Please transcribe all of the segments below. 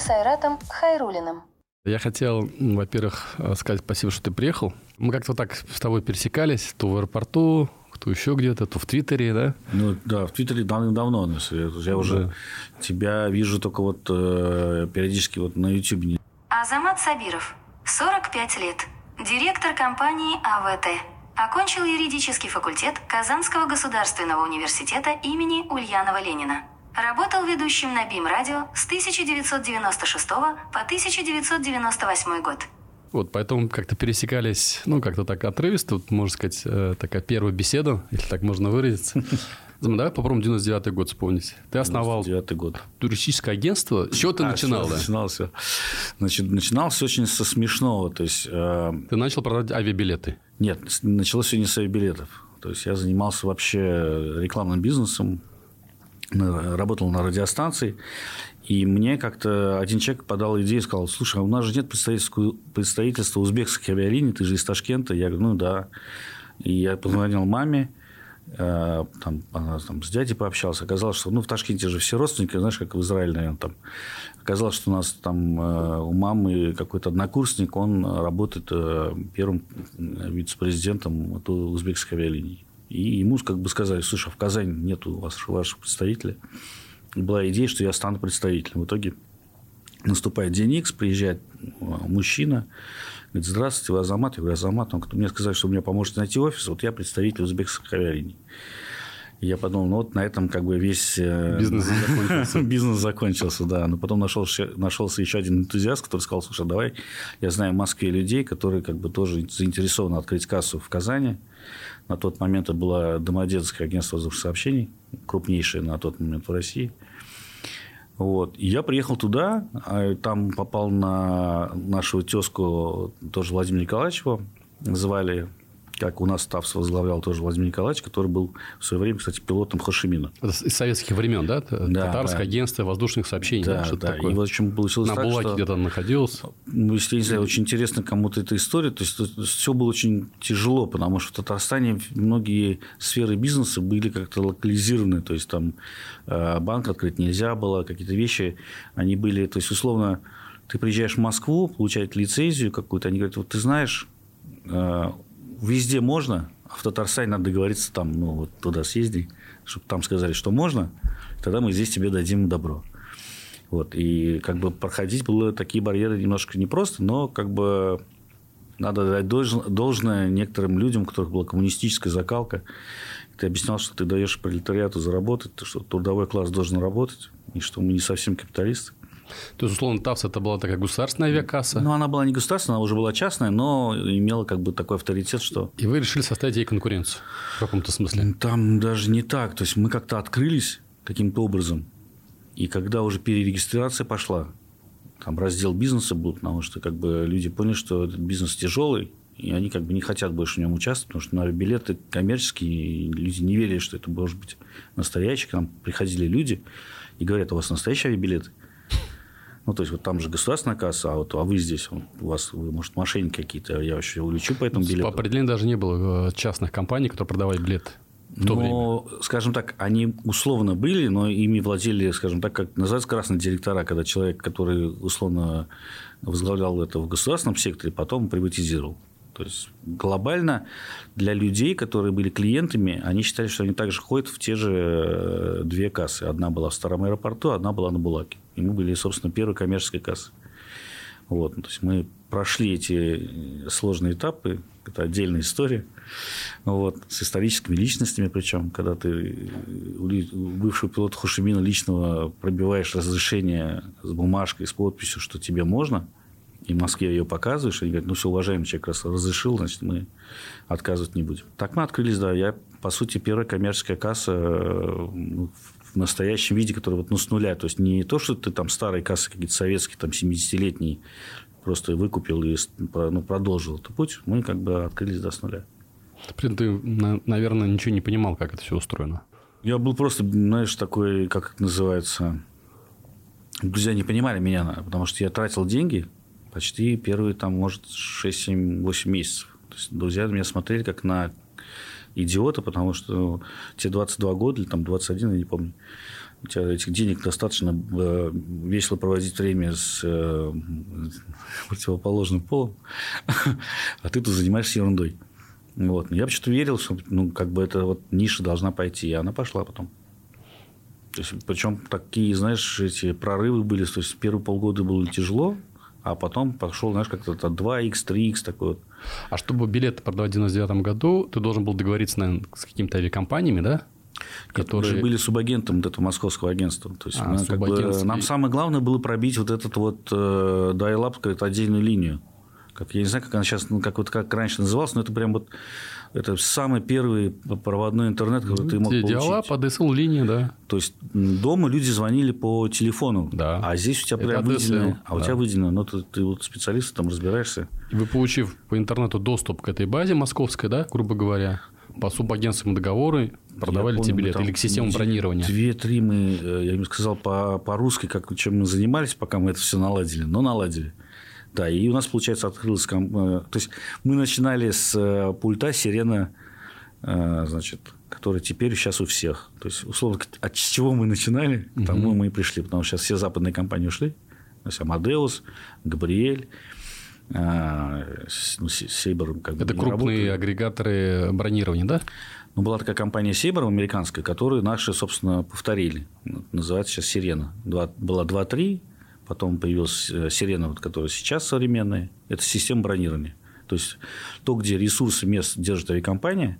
Сайратом Хайрулиным. Я хотел, во-первых, сказать спасибо, что ты приехал. Мы как-то так с тобой пересекались, то в аэропорту, то еще где-то, то в Твиттере, да? Ну да, в Твиттере давно. Я уже да. тебя вижу только вот э, периодически вот на Ютубе. Азамат Сабиров, 45 лет, директор компании АВТ. Окончил юридический факультет Казанского государственного университета имени Ульянова Ленина. Работал ведущим на БИМ-радио с 1996 по 1998 год. Вот, поэтому как-то пересекались, ну, как-то так отрывисто, вот, можно сказать, э, такая первая беседа, если так можно выразиться. Давай попробуем 99 год вспомнить. Ты основал 99 год. туристическое агентство. С чего ты а, начинал? Да? Начинал все. Значит, начинал все очень со смешного. То есть, э... Ты начал продавать авиабилеты? Нет, началось все не с авиабилетов. То есть, я занимался вообще рекламным бизнесом, работал на радиостанции. И мне как-то один человек подал идею и сказал, слушай, а у нас же нет представительства, узбекских авиалиний, ты же из Ташкента. Я говорю, ну да. И я позвонил маме, э, там, она там с дядей пообщался. Оказалось, что ну, в Ташкенте же все родственники, знаешь, как в Израиле, наверное, там. Оказалось, что у нас там э, у мамы какой-то однокурсник, он работает э, первым вице-президентом узбекской авиалинии. И ему как бы сказали, слушай, а в Казани нету у вас ваших представителей была идея, что я стану представителем. В итоге наступает день X, приезжает а, мужчина, говорит, здравствуйте, вы Азамат? Я говорю, Азамат. Он мне сказал, что меня поможет найти офис, вот я представитель узбекских авиалиний. И я подумал, ну вот на этом как бы весь э, бизнес закончился. бизнес закончился, да. Но потом нашелся, нашелся еще один энтузиаст, который сказал, слушай, давай, я знаю в Москве людей, которые как бы тоже заинтересованы открыть кассу в Казани. На тот момент это было Домодедовское агентство сообщений, крупнейшее на тот момент в России. Вот. И я приехал туда, а там попал на нашего тезку, тоже Владимира Николаевича, звали как у нас ТАВС возглавлял тоже Владимир Николаевич, который был в свое время, кстати, пилотом Хошимина. Это из советских времен, да? да Татарское да. агентство воздушных сообщений. Да, да. да. Такое. И в общем получилось На так, Булаке что... где-то находился. Ну, если не знаю, очень интересно кому-то эта история. То есть, все было очень тяжело, потому что в Татарстане многие сферы бизнеса были как-то локализированы. То есть, там э, банк открыть нельзя было, какие-то вещи, они были... То есть, условно, ты приезжаешь в Москву, получать лицензию какую-то, они говорят, вот ты знаешь, э, везде можно, а в Татарстане надо договориться там, ну, вот туда съезди, чтобы там сказали, что можно, тогда мы здесь тебе дадим добро. Вот, и как бы проходить было такие барьеры немножко непросто, но как бы надо дать должное некоторым людям, у которых была коммунистическая закалка. Ты объяснял, что ты даешь пролетариату заработать, что трудовой класс должен работать, и что мы не совсем капиталисты. То есть, условно, ТАВС это была такая государственная авиакасса? Ну, она была не государственная, она уже была частная, но имела как бы такой авторитет, что... И вы решили составить ей конкуренцию в каком-то смысле? Там даже не так. То есть, мы как-то открылись каким-то образом. И когда уже перерегистрация пошла, там раздел бизнеса был, потому что как бы люди поняли, что этот бизнес тяжелый, и они как бы не хотят больше в нем участвовать, потому что на билеты коммерческие, и люди не верили, что это может быть настоящий. К нам приходили люди и говорят, у вас настоящие авиабилеты? Ну, то есть, вот там же государственная касса, а вот а вы здесь, у вас, вы, может, мошенники какие-то, я вообще улечу по этому билету. По определению даже не было э, частных компаний, которые продавали билеты. В то но, время. скажем так, они условно были, но ими владели, скажем так, как называется красные директора, когда человек, который условно возглавлял это в государственном секторе, потом приватизировал. То есть глобально для людей, которые были клиентами, они считали, что они также ходят в те же э, две кассы. Одна была в старом аэропорту, одна была на Булаке. И мы были, собственно, первой коммерческой кассой. Вот. Ну, то есть мы прошли эти э, сложные этапы, это отдельная история, вот, с историческими личностями, причем, когда ты э, бывшего пилота Хушимина личного пробиваешь разрешение с бумажкой, с подписью, что тебе можно, и в Москве ее показываешь, они говорят, ну все, уважаемый человек раз разрешил, значит, мы отказывать не будем. Так мы открылись, да. Я, по сути, первая коммерческая касса ну, в настоящем виде, которая вот, ну, с нуля. То есть, не то, что ты там старые кассы какие-то советские, там, 70-летние, просто выкупил и ну, продолжил этот путь. Мы как бы открылись до с нуля. Ты, наверное, ничего не понимал, как это все устроено. Я был просто, знаешь, такой, как это называется... Друзья не понимали меня, потому что я тратил деньги почти первые, там, может, 6, 7, 8 месяцев. То есть, друзья меня смотрели как на идиота, потому что те 22 года или там 21, я не помню, у тебя этих денег достаточно э, весело проводить время с э, противоположным полом, а ты тут занимаешься ерундой. Вот. Я почему-то верил, что ну, как бы эта вот ниша должна пойти, и она пошла потом. То есть, причем такие, знаешь, эти прорывы были. То есть, первые полгода было тяжело, а потом пошел, знаешь, как-то 2x, 3x такой вот. А чтобы билеты продавать в 99 году, ты должен был договориться, наверное, с какими-то авиакомпаниями, да? которые... Мы же были субагентом этого московского агентства. То есть, а, мы, как бы, нам самое главное было пробить вот этот вот э, какую-то отдельную линию. Как, я не знаю, как она сейчас, ну, как, вот, как раньше называлась, но это прям вот это самый первый проводной интернет, который ну, ты мог получить. Диалап, ADSL линия, да. То есть дома люди звонили по телефону, да. а здесь у тебя прям выделено, а да. у тебя выделено, но ты, ты вот специалист, там разбираешься. И вы, получив по интернету доступ к этой базе московской, да, грубо говоря, по субагентским договоры продавали помню, тебе билеты или к системе бронирования? Две-три мы, э, я им сказал по, по-русски, как, чем мы занимались, пока мы это все наладили, но наладили. Да, и у нас, получается, открылась... Э, то есть, мы начинали с э, пульта «Сирена», значит, который теперь сейчас у всех. То есть, условно, от чего мы начинали, к тому угу. мы и пришли. Потому что сейчас все западные компании ушли. То есть, Амадеус, Габриэль, ну, Сейбр как бы Это крупные работает. агрегаторы бронирования, да? Ну, была такая компания Сейбр американская, которую наши, собственно, повторили. Называется сейчас Сирена. Два, была 2-3, потом появилась э, Сирена, вот, которая сейчас современная. Это система бронирования. То есть, то, где ресурсы мест держит авиакомпания,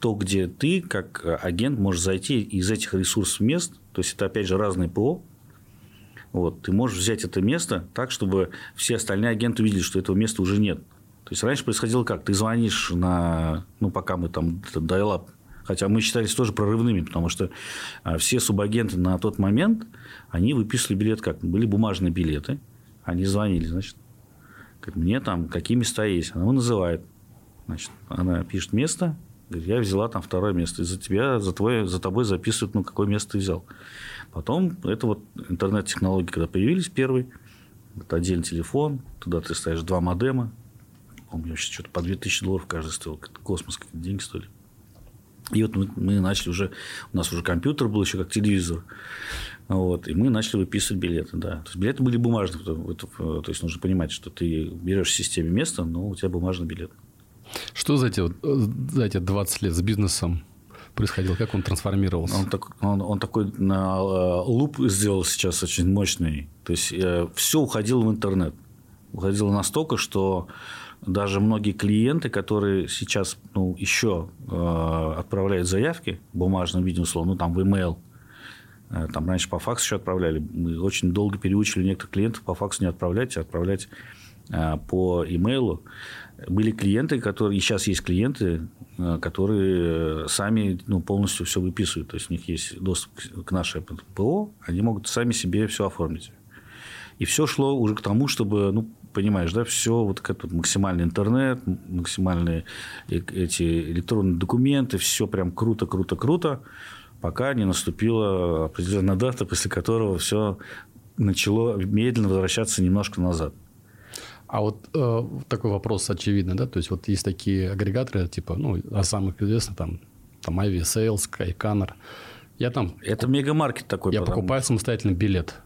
то, где ты, как агент, можешь зайти из этих ресурсов мест, то есть, это, опять же, разные ПО, вот, ты можешь взять это место так, чтобы все остальные агенты увидели, что этого места уже нет. То есть, раньше происходило как? Ты звонишь на... Ну, пока мы там dial Хотя мы считались тоже прорывными, потому что а, все субагенты на тот момент, они выписывали билет как? Были бумажные билеты. Они звонили, значит, как мне там, какие места есть. Она его называет. Значит, она пишет место, я взяла там второе место. И за тебя, за, твой, за тобой записывают, ну, какое место ты взял. Потом, это вот интернет-технологии, когда появились первые, это отдельный телефон, туда ты ставишь два модема, помню, вообще что-то по 2000 долларов каждый стоил, космос, какие деньги стоили. И вот мы, мы начали уже, у нас уже компьютер был еще как телевизор, вот, и мы начали выписывать билеты, да. То есть, билеты были бумажные, то есть, нужно понимать, что ты берешь в системе место, но у тебя бумажный билет. Что за эти, за эти 20 лет с бизнесом происходило? Как он трансформировался? Он, так, он, он такой на э, луп сделал сейчас очень мощный. То есть, э, все уходило в интернет. Уходило настолько, что даже многие клиенты, которые сейчас ну, еще э, отправляют заявки в бумажном виде, условно, ну, там в email, э, там раньше по факсу еще отправляли. Мы очень долго переучили некоторых клиентов по факсу не отправлять, а отправлять э, по имейлу. Были клиенты, которые, и сейчас есть клиенты, Э, которые сами ну, полностью все выписывают. То есть, у них есть доступ к нашей ПО, они могут сами себе все оформить. И все шло уже к тому, чтобы, ну, понимаешь, да, все вот этот максимальный интернет, максимальные эти электронные документы, все прям круто, круто, круто, пока не наступила определенная дата, после которого все начало медленно возвращаться немножко назад. А вот э, такой вопрос очевидный, да, то есть вот есть такие агрегаторы, типа, ну, о самых известных, там, там Aviasales, Skycanner. Я там... Это мегамаркет такой. Я покупаю самостоятельно билет.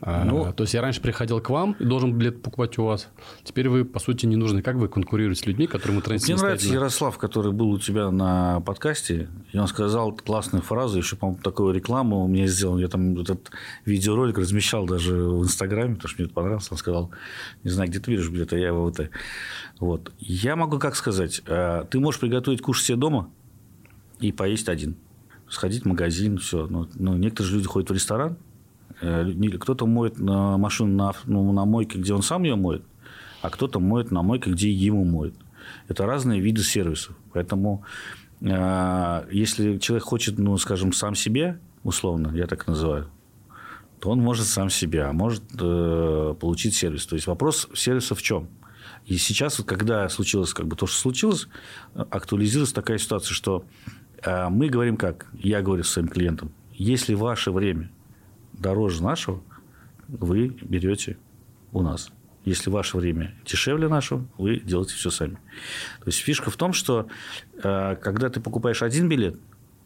А, ну, то есть я раньше приходил к вам и должен билет покупать у вас. Теперь вы, по сути, не нужны. Как вы конкурируете с людьми, которым вы тратите Мне нравится Ярослав, который был у тебя на подкасте, и он сказал классную фразу, еще, по-моему, такую рекламу у меня сделал. Я там этот видеоролик размещал даже в Инстаграме, потому что мне это понравилось. Он сказал, не знаю, где ты видишь билет, а я его вот. вот. Я могу как сказать, э, ты можешь приготовить кушать себе дома и поесть один. Сходить в магазин, все. Но, но некоторые люди ходят в ресторан, кто-то моет машину на, ну, на мойке, где он сам ее моет, а кто-то моет на мойке, где ему моет. Это разные виды сервисов. Поэтому, э, если человек хочет, ну, скажем, сам себе, условно, я так называю, то он может сам себя, а может э, получить сервис. То есть вопрос сервиса в чем? И сейчас, когда случилось как бы то, что случилось, актуализируется такая ситуация, что э, мы говорим как, я говорю своим клиентам, если ваше время дороже нашего, вы берете у нас. Если ваше время дешевле нашего, вы делаете все сами. То есть фишка в том, что э, когда ты покупаешь один билет,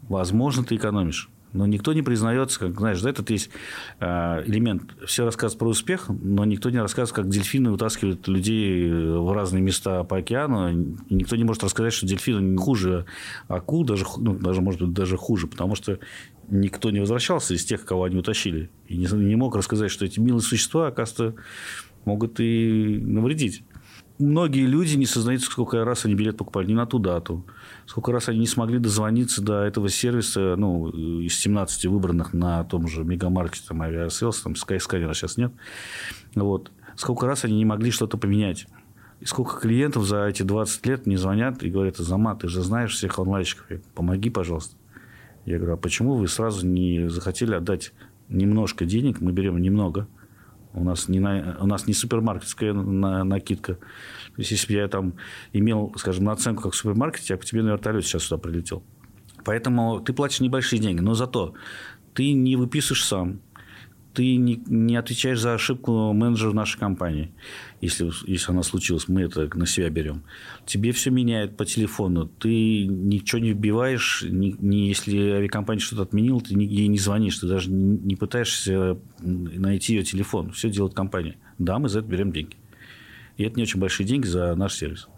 возможно, ты экономишь. Но никто не признается, как, знаешь, да, этот есть э, элемент. Все рассказывают про успех, но никто не рассказывает, как дельфины вытаскивают людей в разные места по океану. И никто не может рассказать, что дельфины хуже акул, даже, ну, даже, может быть, даже хуже, потому что никто не возвращался из тех, кого они утащили. И не, не мог рассказать, что эти милые существа, оказывается, могут и навредить многие люди не сознают, сколько раз они билет покупали не на ту дату, сколько раз они не смогли дозвониться до этого сервиса, ну, из 17 выбранных на том же мегамаркете, там, Aviasales, там, Skyscanner сейчас нет. Вот. Сколько раз они не могли что-то поменять. И сколько клиентов за эти 20 лет не звонят и говорят, Зама, ты же знаешь всех онлайнщиков, помоги, пожалуйста. Я говорю, а почему вы сразу не захотели отдать немножко денег, мы берем немного – у нас не, на, у нас не супермаркетская на, накидка. То есть, если бы я там имел, скажем, наценку как в супермаркете, я бы тебе на вертолете сейчас сюда прилетел. Поэтому ты платишь небольшие деньги, но зато ты не выписываешь сам, ты не, не отвечаешь за ошибку менеджера нашей компании, если, если она случилась, мы это на себя берем. Тебе все меняют по телефону, ты ничего не вбиваешь, не, не, если авиакомпания что-то отменила, ты ей не звонишь, ты даже не пытаешься найти ее телефон, все делает компания. Да, мы за это берем деньги. И это не очень большие деньги за наш сервис.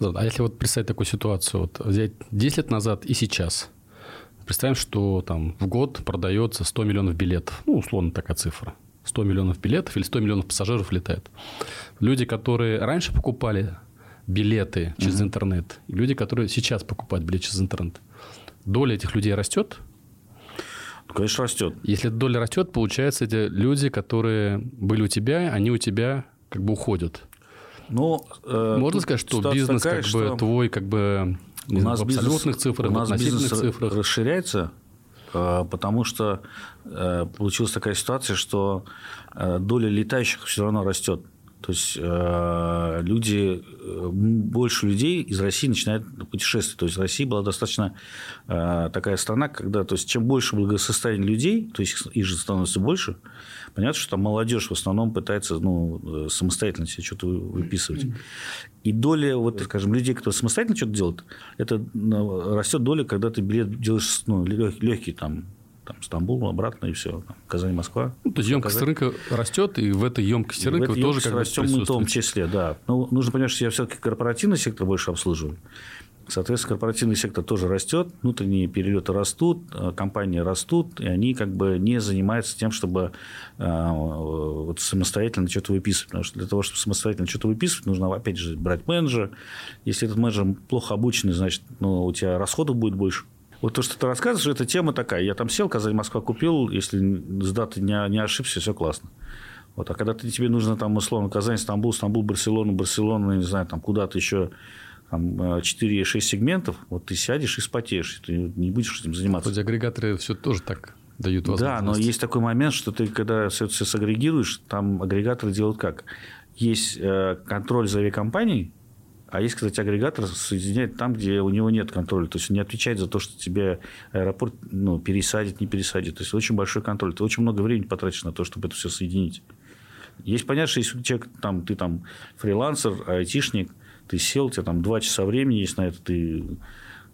А если вот представить такую ситуацию, вот взять 10 лет назад и сейчас – Представим, что там в год продается 100 миллионов билетов. Ну, условно такая цифра. 100 миллионов билетов или 100 миллионов пассажиров летает. Люди, которые раньше покупали билеты через угу. интернет, и люди, которые сейчас покупают билеты через интернет, доля этих людей растет? Конечно, растет. Если доля растет, получается, эти люди, которые были у тебя, они у тебя как бы уходят. Ну, э, Можно сказать, что бизнес такая, как бы твой как бы у нас в абсолютных бизнес, цифрах, у нас бизнес цифрах. расширяется, э, потому что э, получилась такая ситуация, что э, доля летающих все равно растет. То есть люди, больше людей из России начинают путешествовать. То есть Россия была достаточно такая страна, когда, то есть чем больше благосостояние людей, то есть их же становится больше, Понятно, что там молодежь в основном пытается ну, самостоятельно себе что-то выписывать. И доля, вот, скажем, людей, которые самостоятельно что-то делают, это ну, растет доля, когда ты билет делаешь ну, легкий, там, там, Стамбул, обратно и все. Там, Казань, Москва. Ну, то есть емкость показать. рынка растет, и в этой емкости и рынка вы тоже как растем мы в том числе, да. Ну, нужно понять, что я все-таки корпоративный сектор больше обслуживаю. Соответственно, корпоративный сектор тоже растет, внутренние перелеты растут, э, компании растут, и они как бы не занимаются тем, чтобы э, вот самостоятельно что-то выписывать. Потому что для того, чтобы самостоятельно что-то выписывать, нужно, опять же, брать менеджера. Если этот менеджер плохо обученный, значит, ну, у тебя расходов будет больше. Вот то, что ты рассказываешь, это тема такая. Я там сел, Казань, Москва купил, если с даты не, не ошибся, все классно. Вот. А когда ты, тебе нужно там, условно, Казань, Стамбул, Стамбул, Барселона, Барселона, не знаю, там куда-то еще там 4-6 э, сегментов, вот ты сядешь и спотеешь, ты не будешь этим заниматься. Хоть агрегаторы все тоже так дают возможность. Да, но есть такой момент, что ты, когда все это сагрегируешь, там агрегаторы делают как? Есть э, контроль за авиакомпанией, а есть, кстати, агрегатор соединяет там, где у него нет контроля. То есть, он не отвечает за то, что тебе аэропорт ну, пересадит, не пересадит. То есть, очень большой контроль. Ты очень много времени потратишь на то, чтобы это все соединить. Есть понятно, что если человек, там, ты там фрилансер, айтишник, ты сел, у тебя там два часа времени есть на это, ты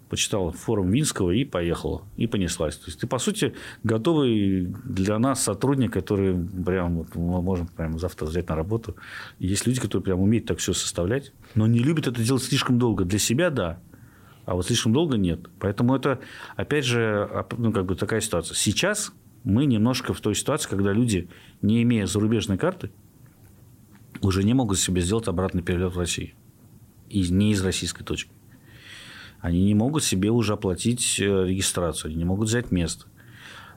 почитал форум Винского и поехал, и понеслась. То есть ты, по сути, готовый для нас сотрудник, который прям вот, мы можем прямо завтра взять на работу. И есть люди, которые прям умеют так все составлять, но не любят это делать слишком долго. Для себя – да, а вот слишком долго нет. Поэтому это, опять же, ну, как бы такая ситуация. Сейчас мы немножко в той ситуации, когда люди, не имея зарубежной карты, уже не могут себе сделать обратный перелет в Россию из, не из российской точки. Они не могут себе уже оплатить э, регистрацию, они не могут взять место.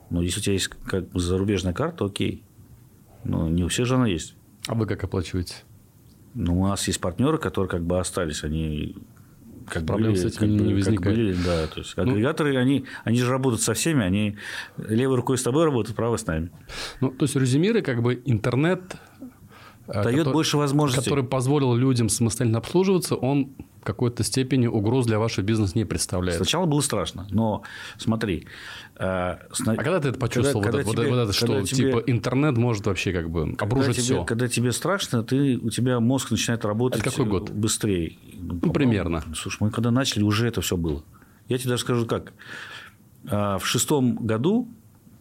Но если у тебя есть как бы зарубежная карта, окей. Но не у всех же она есть. А вы как оплачиваете? Ну, у нас есть партнеры, которые как бы остались, они как Проблем были, с этим как не возникает. Были, да, то есть агрегаторы, ну, они, они же работают со всеми, они левой рукой с тобой работают, правой с нами. Ну, то есть резюмируя, как бы интернет дает который, больше возможностей. Который позволил людям самостоятельно обслуживаться, он в какой-то степени угроз для вашего бизнеса не представляет. Сначала было страшно, но смотри. Э, сна... А когда ты это почувствовал, когда, вот, когда тебе, вот это, что тебе, типа интернет может вообще как бы обрушить тебе, все? Когда тебе страшно, ты, у тебя мозг начинает работать это какой год? быстрее. Ну, примерно. Слушай, мы когда начали, уже это все было. Я тебе даже скажу как. А в шестом году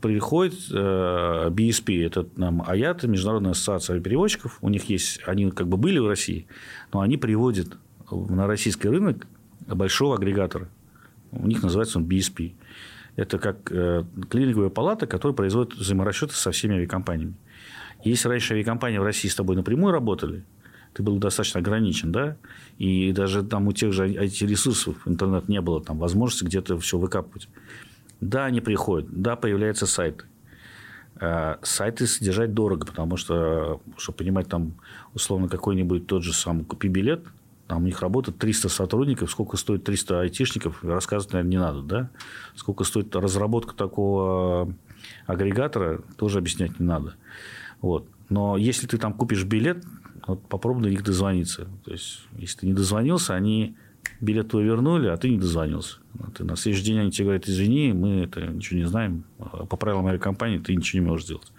приходит э, BSP, это нам АЯТ, Международная ассоциация переводчиков. У них есть, они как бы были в России, но они приводят на российский рынок большого агрегатора. У них называется он BSP. Это как э, клининговая палата, которая производит взаиморасчеты со всеми авиакомпаниями. Если раньше авиакомпании в России с тобой напрямую работали, ты был достаточно ограничен, да, и даже там у тех же IT-ресурсов интернет не было, там возможности где-то все выкапывать. Да, они приходят, да, появляются сайты. А сайты содержать дорого, потому что, чтобы понимать, там, условно, какой-нибудь тот же самый «Купи билет», там у них работает 300 сотрудников, сколько стоит 300 айтишников, рассказывать, наверное, не надо, да? Сколько стоит разработка такого агрегатора, тоже объяснять не надо. Вот. Но если ты там купишь билет, вот попробуй до них дозвониться. То есть, если ты не дозвонился, они билет твой вернули, а ты не дозвонился. Ты на следующий день они тебе говорят, извини, мы это ничего не знаем. По правилам авиакомпании ты ничего не можешь сделать.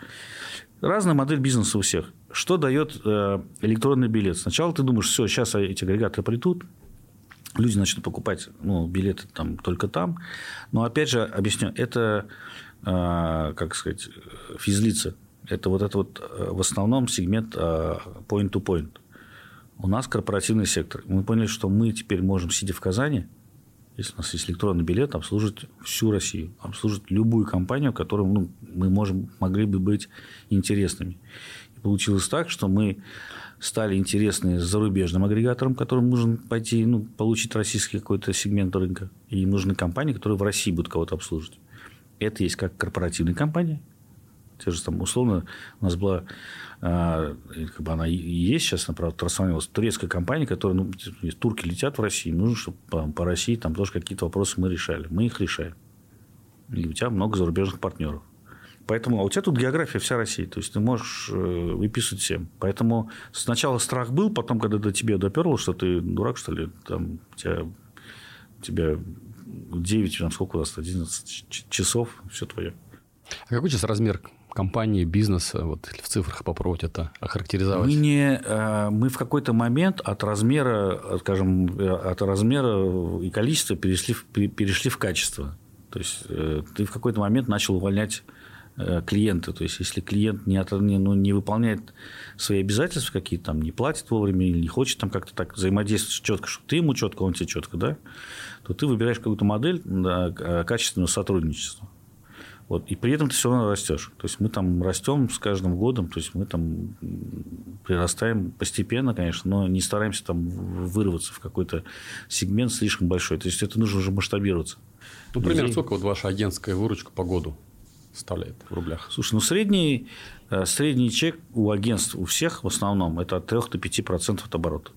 Разная модель бизнеса у всех. Что дает э, электронный билет? Сначала ты думаешь, все, сейчас эти агрегаторы придут, люди начнут покупать ну, билеты там, только там. Но опять же, объясню, это, э, как сказать, физлица. Это вот это вот э, в основном сегмент point-to-point. У нас корпоративный сектор. Мы поняли, что мы теперь можем, сидя в Казани, если у нас есть электронный билет, обслуживать всю Россию, обслуживать любую компанию, которой ну, мы можем, могли бы быть интересными. И получилось так, что мы стали интересны зарубежным агрегаторам, которым нужно пойти, ну, получить российский какой-то сегмент рынка. И нужны компании, которые в России будут кого-то обслуживать. Это есть как корпоративная компания. Те же там, условно, у нас была а, как бы она есть сейчас, она, правда, трансформировалась. Турецкая компания, которая, ну, турки летят в Россию, нужно, чтобы по, России там тоже какие-то вопросы мы решали. Мы их решаем. И у тебя много зарубежных партнеров. Поэтому, а у тебя тут география вся России. То есть, ты можешь э, выписывать всем. Поэтому сначала страх был, потом, когда до тебя доперло, что ты дурак, что ли, там, тебя, тебя 9, там, сколько у вас, 11 часов, все твое. А какой сейчас размер компании, бизнеса, вот в цифрах попробовать это охарактеризовать? Мы, не, э, мы в какой-то момент от размера, скажем, э, от размера и количества перешли, перешли в качество. То есть, э, ты в какой-то момент начал увольнять клиента. То есть, если клиент не, от, не, ну, не выполняет свои обязательства какие-то, там, не платит вовремя или не хочет там как-то так взаимодействовать четко, чтобы ты ему четко, он тебе четко, да, то ты выбираешь какую-то модель да, качественного сотрудничества. Вот, и при этом ты все равно растешь. То есть мы там растем с каждым годом, то есть мы там прирастаем постепенно, конечно, но не стараемся там вырваться в какой-то сегмент слишком большой. То есть это нужно уже масштабироваться. Ну, примерно сколько вот ваша агентская выручка по году составляет в рублях? Слушай, ну средний, э, средний чек у агентств, у всех в основном, это от 3 до 5% от оборота.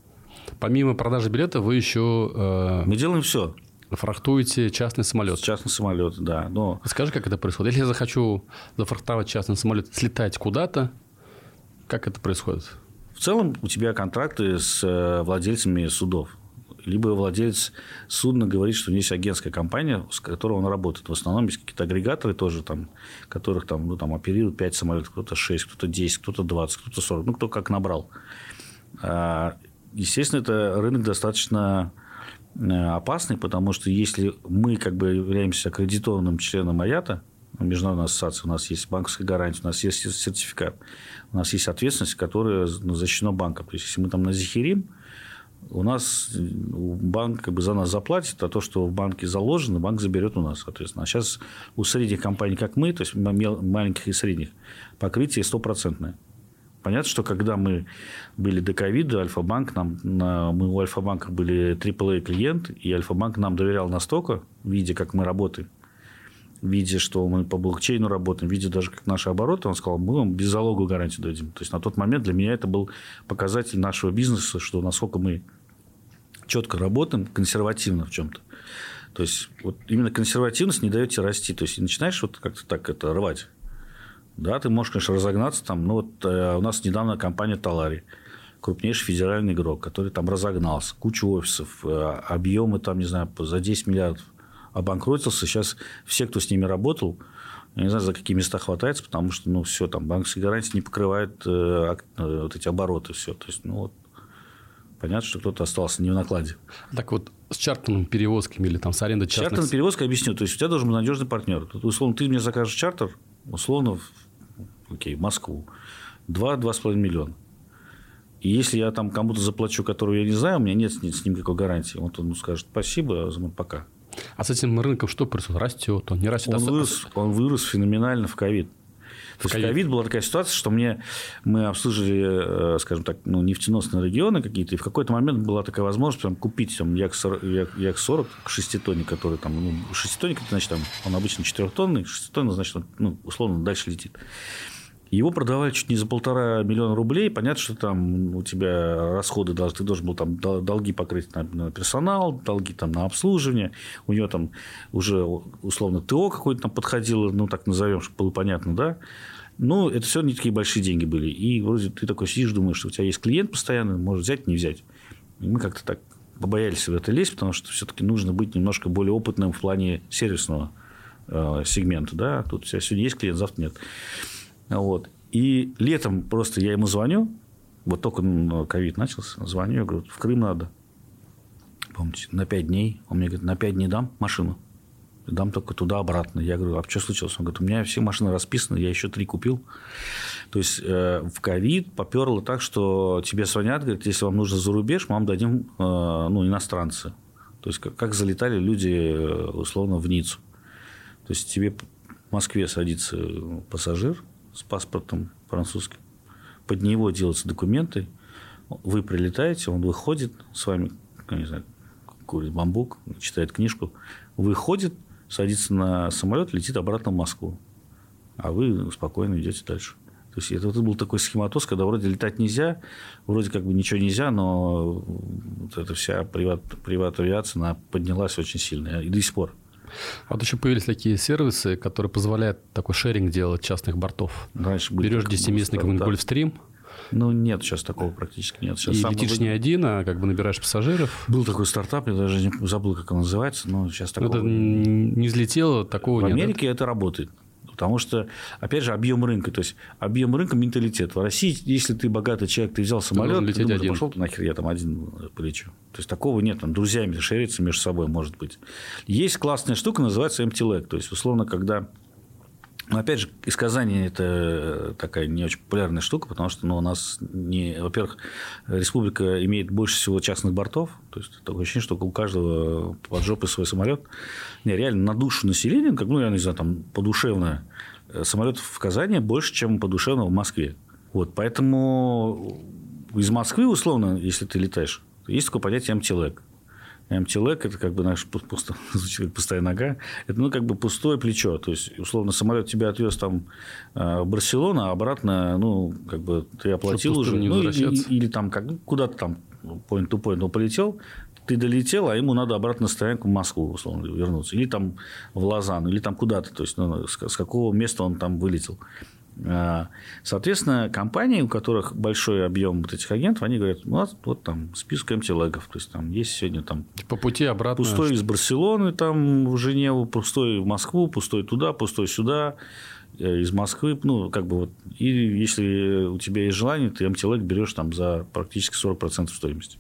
Помимо продажи билета вы еще... Э... Мы делаем все. Фрахтуете частный самолет. Частный самолет, да. Но... Скажи, как это происходит? Если я захочу зафрахтовать частный самолет, слетать куда-то, как это происходит? В целом у тебя контракты с э, владельцами судов. Либо владелец судна говорит, что у него есть агентская компания, с которой он работает. В основном есть какие-то агрегаторы тоже, там, которых там, ну, там оперируют 5 самолетов, кто-то 6, кто-то 10, кто-то 20, кто-то 40, ну, кто как набрал. А, естественно, это рынок достаточно опасный, потому что если мы как бы являемся аккредитованным членом АЯТа, международной ассоциации, у нас есть банковская гарантия, у нас есть сертификат, у нас есть ответственность, которая ну, защищена банком. То есть, если мы там назихерим, у нас банк как бы за нас заплатит, а то, что в банке заложено, банк заберет у нас, соответственно. А сейчас у средних компаний, как мы, то есть маленьких и средних, покрытие стопроцентное. Понятно, что когда мы были до ковида, Альфа-банк нам, мы у Альфа-банка были AAA клиент, и Альфа-банк нам доверял настолько, видя, как мы работаем, видя, что мы по блокчейну работаем, видя даже, как наши обороты, он сказал, мы вам беззалоговую гарантию дадим. То есть, на тот момент для меня это был показатель нашего бизнеса, что насколько мы четко работаем, консервативно в чем-то. То есть, вот именно консервативность не дает тебе расти. То есть, начинаешь вот как-то так это рвать. Да, ты можешь, конечно, разогнаться там. Ну, вот э, у нас недавно компания Талари, крупнейший федеральный игрок, который там разогнался, кучу офисов, э, объемы там, не знаю, за 10 миллиардов обанкротился. Сейчас все, кто с ними работал, я не знаю, за какие места хватается, потому что, ну, все, там, банковские гарантии не покрывают э, э, вот эти обороты, все. То есть, ну, вот, понятно, что кто-то остался не в накладе. Так вот, с чартерными перевозками или там с арендой частных... Чартерная перевозка, объясню. То есть, у тебя должен быть надежный партнер. Тут, условно, ты мне закажешь чартер, условно, в, окей, Москву, 2-2,5 миллиона. И если я там кому-то заплачу, которого я не знаю, у меня нет с ним, с ним никакой гарантии. Вот он скажет спасибо, а пока. А с этим рынком что происходит? Растет, он не растет? Он, а... вырос, он вырос феноменально в ковид. То есть ковид была такая ситуация, что мне мы обслуживали, э, скажем так, ну, нефтеносные регионы какие-то, и в какой-то момент была такая возможность прям купить там Як-40, Як-40 шеститонник, который там, ну, шеститонник, значит, там, он обычно четырехтонный, шеститонный, значит, он, ну, условно, дальше летит. Его продавали чуть не за полтора миллиона рублей. Понятно, что там у тебя расходы, ты должен был там долги покрыть на персонал, долги там на обслуживание. У него там уже условно ТО какое-то там подходило, ну, так назовем, чтобы было понятно, да. Но это все не такие большие деньги были. И вроде ты такой сидишь, думаешь, что у тебя есть клиент постоянно, может взять, не взять. И мы как-то так побоялись в это лезть, потому что все-таки нужно быть немножко более опытным в плане сервисного э, сегмента. Да? Тут у тебя сегодня есть клиент, завтра нет. Вот. И летом просто я ему звоню, вот только ковид начался, звоню, я говорю, в Крым надо. Помните, на пять дней. Он мне говорит, на пять дней дам машину. Дам только туда-обратно. Я говорю, а что случилось? Он говорит, у меня все машины расписаны, я еще три купил. То есть, э, в ковид поперло так, что тебе звонят, говорят, если вам нужно за рубеж, мы вам дадим э, ну, иностранцы. То есть, как, как залетали люди, э, условно, в Ниццу. То есть, тебе в Москве садится пассажир, с паспортом французским. Под него делаются документы. Вы прилетаете, он выходит с вами, ну, не знаю, курит бамбук, читает книжку, выходит, садится на самолет, летит обратно в Москву. А вы спокойно идете дальше. То есть это, это был такой схематоз, когда вроде летать нельзя, вроде как бы ничего нельзя, но вот эта вся приват, приват авиация она поднялась очень сильно и до сих пор. А вот еще появились такие сервисы, которые позволяют такой шеринг делать частных бортов. Раньше Берешь 10-местный какой-нибудь Гольфстрим, ну, нет, сейчас такого практически нет. Сейчас и летишь не один, а как бы набираешь пассажиров. Был такой стартап, я даже не забыл, как он называется, но сейчас такого... Это не взлетело, такого В нет. В Америке это работает. Потому что, опять же, объем рынка. То есть, объем рынка – менталитет. В России, если ты богатый человек, ты взял самолет, ты, ты думаешь, один. пошел ты нахер, я там один полечу. То есть, такого нет. Там друзьями шериться между собой, может быть. Есть классная штука, называется MT-lag. То есть, условно, когда но опять же, из Казани это такая не очень популярная штука, потому что ну, у нас, не, во-первых, республика имеет больше всего частных бортов. То есть такое ощущение, что у каждого под жопой свой самолет. Не, реально на душу населения, как, ну, я не знаю, там подушевно, э, самолетов в Казани больше, чем подушевно в Москве. Вот, поэтому из Москвы, условно, если ты летаешь, есть такое понятие MT-lag. МТЛЭК – это как бы наш пусто, звучит как пустая нога. Это ну, как бы пустое плечо. То есть, условно, самолет тебя отвез там э, в Барселону, а обратно, ну, как бы ты оплатил уже. Ну, или, или там как, ну, куда-то там point to point, но полетел, ты долетел, а ему надо обратно на стоянку в Москву, условно, вернуться. Или там в Лозанну, или там куда-то. То есть, ну, с, с какого места он там вылетел. А, соответственно, компании, у которых большой объем вот этих агентов, они говорят, ну, вот, вот там список MT-лэгов. То есть, там есть сегодня там... По пути обратно. Пустой из Барселоны там в Женеву, пустой в Москву, пустой туда, пустой сюда э, из Москвы, ну, как бы вот, и если у тебя есть желание, ты MT-лэг берешь там за практически 40% стоимости.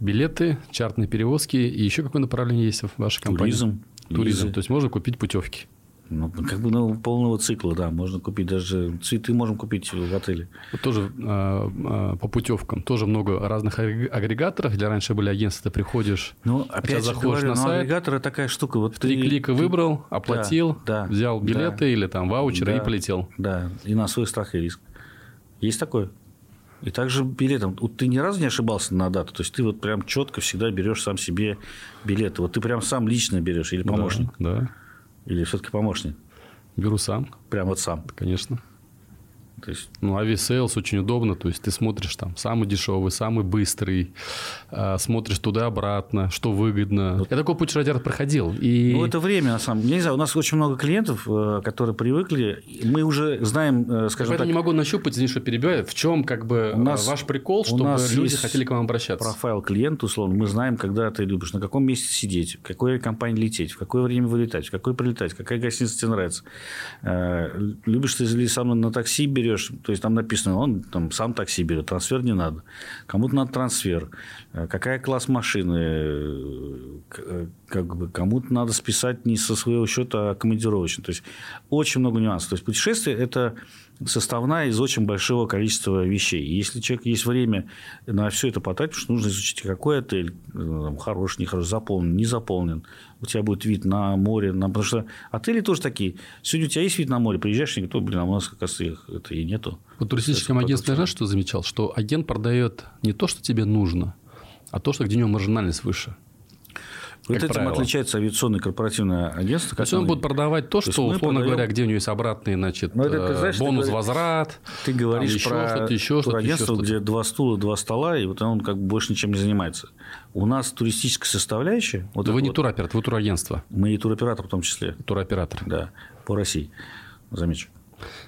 Билеты, чартные перевозки и еще какое направление есть в вашей компании? Туризм. Туризм. То есть можно купить путевки. Ну, как бы ну, полного цикла, да. Можно купить даже цветы, можем купить в отеле. Вот тоже э, по путевкам. Тоже много разных агрегаторов. Для раньше были агентства, ты приходишь, ну, опять заходишь говорю, на ну, сайт. агрегаторы такая штука. Вот три ты, клика ты... выбрал, оплатил, да, взял билеты да, или там ваучеры да, и полетел. Да, и на свой страх и риск. Есть такое? И также билетом. Вот ты ни разу не ошибался на дату. То есть ты вот прям четко всегда берешь сам себе билеты. Вот ты прям сам лично берешь или помощник? Да. да. Или все-таки помощник? Беру сам. Прям вот сам? Конечно. То есть... Ну, Aviasales очень удобно, то есть ты смотришь там самый дешевый, самый быстрый, э, смотришь туда-обратно, что выгодно. Вот. Я такой путь радиатор проходил. И... Ну, это время, на самом деле. Не знаю, у нас очень много клиентов, э, которые привыкли. Мы уже знаем, э, скажем Я так... не могу нащупать, извини, что перебиваю, в чем как бы у нас, ваш прикол, чтобы нас люди хотели к вам обращаться? профайл клиента, условно. Мы знаем, когда ты любишь, на каком месте сидеть, в какой компании лететь, в какое время вылетать, в какой прилетать, какая гостиница тебе нравится. Любишь ты или сам на такси берешь, берешь, то есть там написано, он там сам такси берет, трансфер не надо. Кому-то надо трансфер. Э, какая класс машины, э, как бы кому-то надо списать не со своего счета, а командировочно. То есть очень много нюансов. То есть путешествие – это составная из очень большого количества вещей. Если человек есть время на все это потратить, потому что нужно изучить, какой отель там, хороший, нехороший, заполнен, не заполнен. У тебя будет вид на море. На... Потому что отели тоже такие. Сегодня у тебя есть вид на море, приезжаешь, и никто, блин, а у нас, как раз, их это и нету. Вот туристическом агентстве, знаешь, что замечал? Что агент продает не то, что тебе нужно, а то, что где у него маржинальность выше. Вот этим правило. отличается авиационное корпоративное агентство. То есть он будет продавать то, что, условно продаем... говоря, где у него есть обратный значит, это, ты знаешь, бонус, ты возврат. Ты говоришь еще про что-то, еще что-то, агентство, еще где два стула, два стола, и вот он как бы больше ничем не занимается. У нас туристическая составляющая. Вот вы не вот, туроператор, вы туагентство. Мы и туроператор в том числе. Туроператор. Да, по России. Замечу.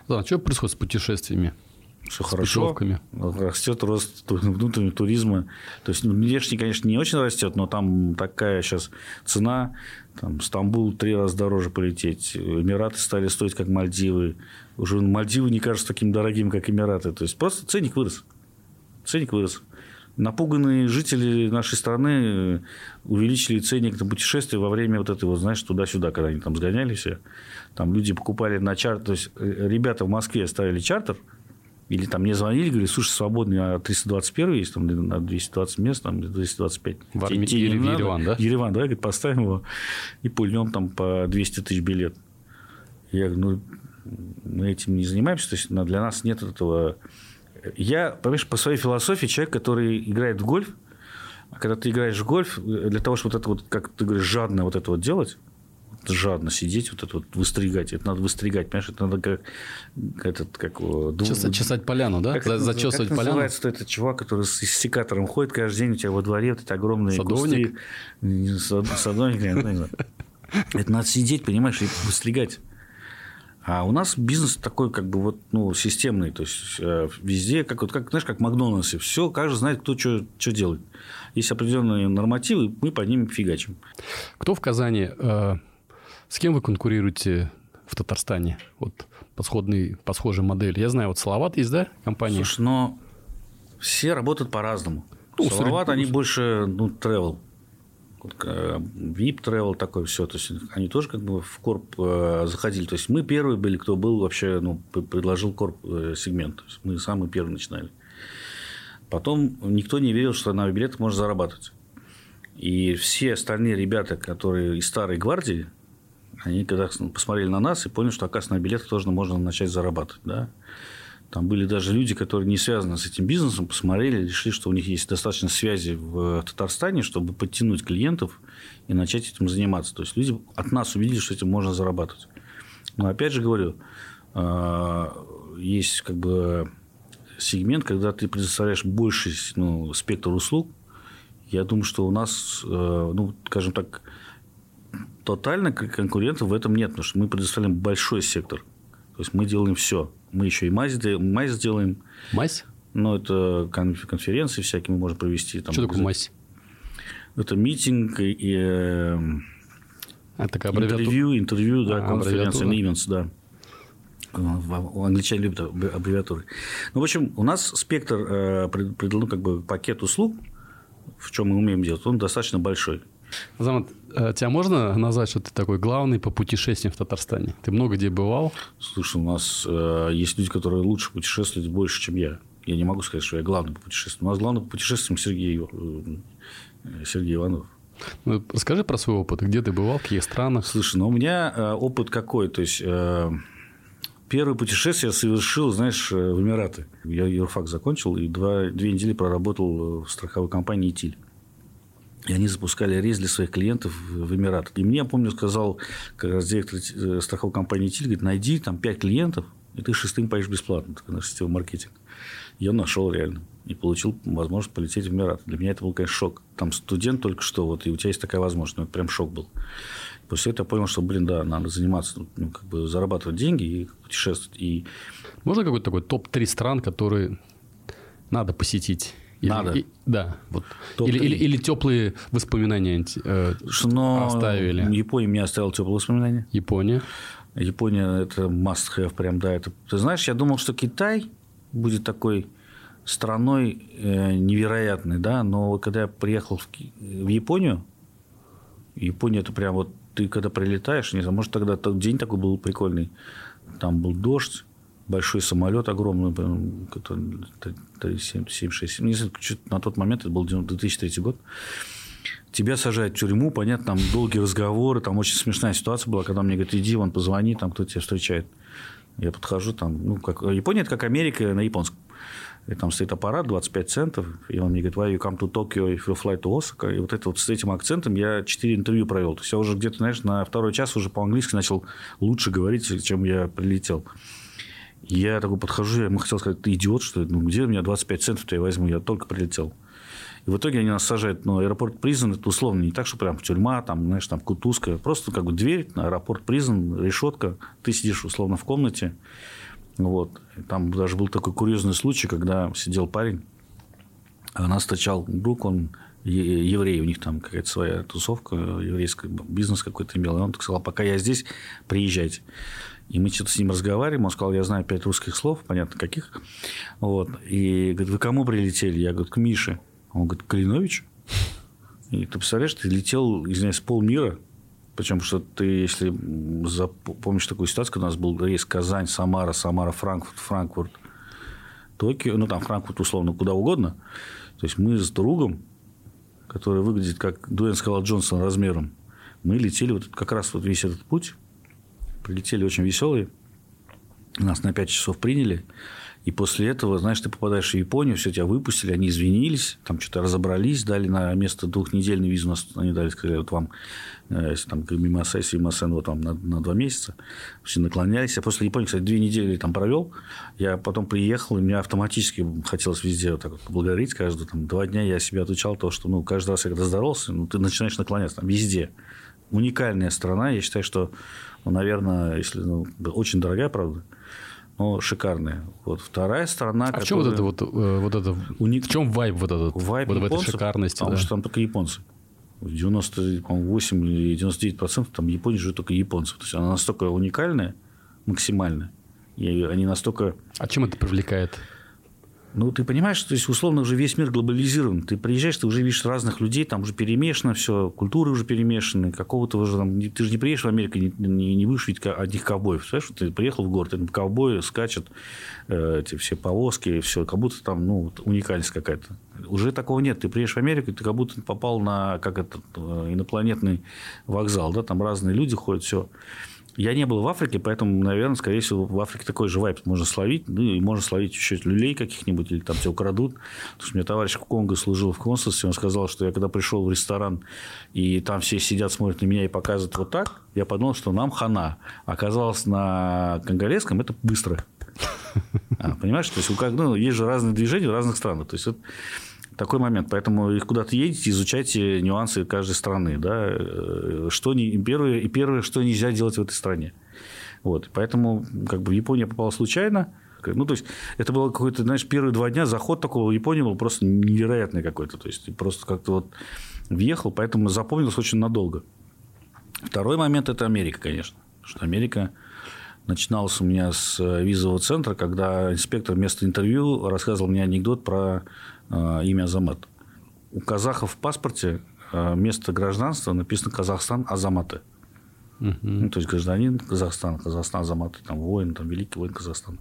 Ладно, что происходит с путешествиями? Все хорошо. Растет рост внутреннего туризма. То есть, внешне, конечно, не очень растет, но там такая сейчас цена. Там Стамбул три раза дороже полететь. Эмираты стали стоить, как Мальдивы. Уже Мальдивы не кажутся таким дорогим, как Эмираты. То есть, просто ценник вырос. Ценник вырос. Напуганные жители нашей страны увеличили ценник на путешествия во время вот этого, знаешь, туда-сюда, когда они там сгоняли все. Там люди покупали на чартер. То есть, э, ребята в Москве ставили чартер – или там мне звонили, говорили, слушай, свободный а 321 есть, там на 220 мест, там 225. В Арме... Те, Ере... Ереван, да? Ереван, да, говорит, поставим его и пульнем там по 200 тысяч билет. Я говорю, ну, мы этим не занимаемся, то есть для нас нет этого... Я, понимаешь, по своей философии человек, который играет в гольф, а когда ты играешь в гольф, для того, чтобы вот это вот, как ты говоришь, жадно вот это вот делать, жадно сидеть, вот это вот выстригать. Это надо выстригать, понимаешь? Это надо как... Этот, как Чесать, чесать поляну, да? Как Зачесывать как поляну? называется этот чувак, который с секатором ходит каждый день у тебя во дворе, вот эти огромные Садовник? кусты. Садовник? Это надо сидеть, понимаешь, и выстригать. А у нас бизнес такой, как бы, вот, ну, системный. То есть, э, везде, как, вот, как, знаешь, как Макдональдсе. Все, каждый знает, кто что делает. Есть определенные нормативы, мы по ним фигачим. Кто в Казани э, с кем вы конкурируете в Татарстане? Вот по, сходной, по схожей модели. Я знаю, вот Салават есть, да, компания? Слушай, но все работают по-разному. Ну, Салават, среди... они больше, ну, travel. VIP travel такой все. То есть, они тоже как бы в корп э, заходили. То есть, мы первые были, кто был вообще, ну, предложил корп э, сегмент. То есть, мы самые первые начинали. Потом никто не верил, что на билетах можно зарабатывать. И все остальные ребята, которые из старой гвардии, они когда посмотрели на нас и поняли, что, оказывается, на билетах тоже можно начать зарабатывать. Да? Там были даже люди, которые не связаны с этим бизнесом, посмотрели, решили, что у них есть достаточно связи в Татарстане, чтобы подтянуть клиентов и начать этим заниматься. То есть, люди от нас увидели, что этим можно зарабатывать. Но, опять же говорю, а, есть как бы сегмент, когда ты предоставляешь больший ну, спектр услуг. Я думаю, что у нас, э, ну, скажем так, тотально конкурентов в этом нет, потому что мы предоставляем большой сектор. То есть мы делаем все. Мы еще и мазь, мазь сделаем. Мазь? Ну, это конференции всякие мы можем провести. Там, Что такое мазь? Это митинг и э, а, такая интервью, интервью, да, а, конференция, events, да. Англичане любят аббревиатуры. Ну, в общем, у нас спектр, э, ну, как бы пакет услуг, в чем мы умеем делать, он достаточно большой. Замат, э, тебя можно назвать, что ты такой главный по путешествиям в Татарстане? Ты много где бывал? Слушай, у нас э, есть люди, которые лучше путешествуют больше, чем я. Я не могу сказать, что я главный по путешествиям. У нас главный по путешествиям Сергей, э, Сергей Иванов. Ну, расскажи про свой опыт. Где ты бывал, в каких странах? Слушай, ну у меня э, опыт какой? То есть, э, первое путешествие я совершил, знаешь, э, в Эмираты. Я юрфак закончил и два, две недели проработал в страховой компании «Итиль». И они запускали рейс для своих клиентов в Эмираты. И мне, я помню, сказал как раз директор э, страховой компании «Тиль», говорит, найди там пять клиентов, и ты шестым поедешь бесплатно. Такой наш сетевой маркетинг. Я нашел реально. И получил возможность полететь в Эмираты. Для меня это был, конечно, шок. Там студент только что, вот, и у тебя есть такая возможность. Ну, это прям шок был. После этого я понял, что, блин, да, надо заниматься, ну, как бы зарабатывать деньги и путешествовать. И... Можно какой-то такой топ-3 стран, которые надо посетить? Надо. И, да. Вот. Или, или, или теплые воспоминания э, Но оставили. Япония мне оставила теплые воспоминания. Япония. Япония – это must have, прям, да. Это... Ты знаешь, я думал, что Китай будет такой страной э, невероятной, да, но когда я приехал в, в Японию, Япония – это прям вот ты когда прилетаешь, не знаю, может, тогда тот день такой был прикольный, там был дождь, большой самолет огромный, 767, не знаю, на тот момент, это был 2003 год, тебя сажают в тюрьму, понятно, там долгие разговоры, там очень смешная ситуация была, когда мне говорят, иди, вон, позвони, там кто тебя встречает. Я подхожу, там, ну, как, Япония – это как Америка на японском. И там стоит аппарат, 25 центов, и он мне говорит, why you come to Tokyo if you fly to Osaka? И вот это вот с этим акцентом я 4 интервью провел. То есть, я уже где-то, знаешь, на второй час уже по-английски начал лучше говорить, чем я прилетел. Я такой подхожу, я ему хотел сказать, ты идиот, что ли? Ну, где у меня 25 центов-то я возьму? Я только прилетел. И в итоге они нас сажают, ну, аэропорт Призен, это условно не так, что прям тюрьма, там, знаешь, там Кутузка, просто как бы дверь, аэропорт Призен, решетка, ты сидишь условно в комнате, вот. Там даже был такой курьезный случай, когда сидел парень, а нас встречал друг, он еврей, у них там какая-то своя тусовка, еврейский бизнес какой-то имел. И он сказал, пока я здесь, приезжайте. И мы что-то с ним разговариваем. Он сказал, я знаю пять русских слов, понятно каких. Вот. И говорит, вы кому прилетели? Я говорю, к Мише. Он говорит, Калинович? И ты представляешь, ты летел, извиняюсь, полмира причем, что ты, если помнишь такую ситуацию, когда у нас был рейс Казань, Самара, Самара, Франкфурт, Франкфурт, Токио, ну, там Франкфурт, условно, куда угодно. То есть, мы с другом, который выглядит как Дуэн Скала Джонсон размером, мы летели вот как раз вот весь этот путь. Прилетели очень веселые. Нас на 5 часов приняли. И после этого, знаешь, ты попадаешь в Японию, все тебя выпустили, они извинились, там что-то разобрались, дали на место двухнедельный визу, они дали, сказали, вот вам, э, если там Мимасай, Симасен, вот вам на, на два месяца, все наклонялись. Я после Японии, кстати, две недели там провел, я потом приехал, и мне автоматически хотелось везде вот так вот поблагодарить каждую, там, два дня я себя отучал то, что, ну, каждый раз, я когда здоровался, ну, ты начинаешь наклоняться, там, везде. Уникальная страна, я считаю, что, ну, наверное, если, ну, очень дорогая, правда, но шикарные. Вот вторая сторона. А которая... в чем вот это вот, э, вот это уник... в чем вайб вот этот? Вайб вот японцев, в этой шикарности. Потому да. что там только японцы. 98 или 99 процентов там Японии живут только японцев. То есть она настолько уникальная, максимально. И они настолько... А чем это привлекает? Ну, ты понимаешь, то есть, условно, уже весь мир глобализирован. Ты приезжаешь, ты уже видишь разных людей, там уже перемешано все, культуры уже перемешаны, какого-то уже там... Ты же не приедешь в Америку, не, не, не будешь видеть одних ковбоев. Представляешь, ты приехал в город, там ковбои скачут, э, эти все повозки, все, как будто там, ну, уникальность какая-то. Уже такого нет. Ты приедешь в Америку, ты как будто попал на, как этот, э, инопланетный вокзал, да, там разные люди ходят, все. Я не был в Африке, поэтому, наверное, скорее всего, в Африке такой же вайп можно словить. Ну, и можно словить еще люлей каких-нибудь, или там тебя украдут. Потому что у меня товарищ в Конго служил в консульстве, он сказал, что я когда пришел в ресторан, и там все сидят, смотрят на меня и показывают вот так, я подумал, что нам хана. Оказалось, на конголезском это быстро. А, понимаешь? То есть, ну, есть же разные движения в разных странах. То есть, вот такой момент. Поэтому их куда-то едете, изучайте нюансы каждой страны. Да? Э, что не, первое, и первое, что нельзя делать в этой стране. Вот. Поэтому как бы Япония попала случайно. Ну, то есть, это было какой-то, знаешь, первые два дня заход такого в Японии был просто невероятный какой-то. То есть, просто как-то вот въехал, поэтому запомнилось очень надолго. Второй момент – это Америка, конечно. Что Америка начиналась у меня с визового центра, когда инспектор вместо интервью рассказывал мне анекдот про имя Азамат. У казахов в паспорте э, место гражданства написано Казахстан Азаматы. Угу. Ну, то есть гражданин Казахстана, Казахстан Азаматы, там воин, там великий воин Казахстана.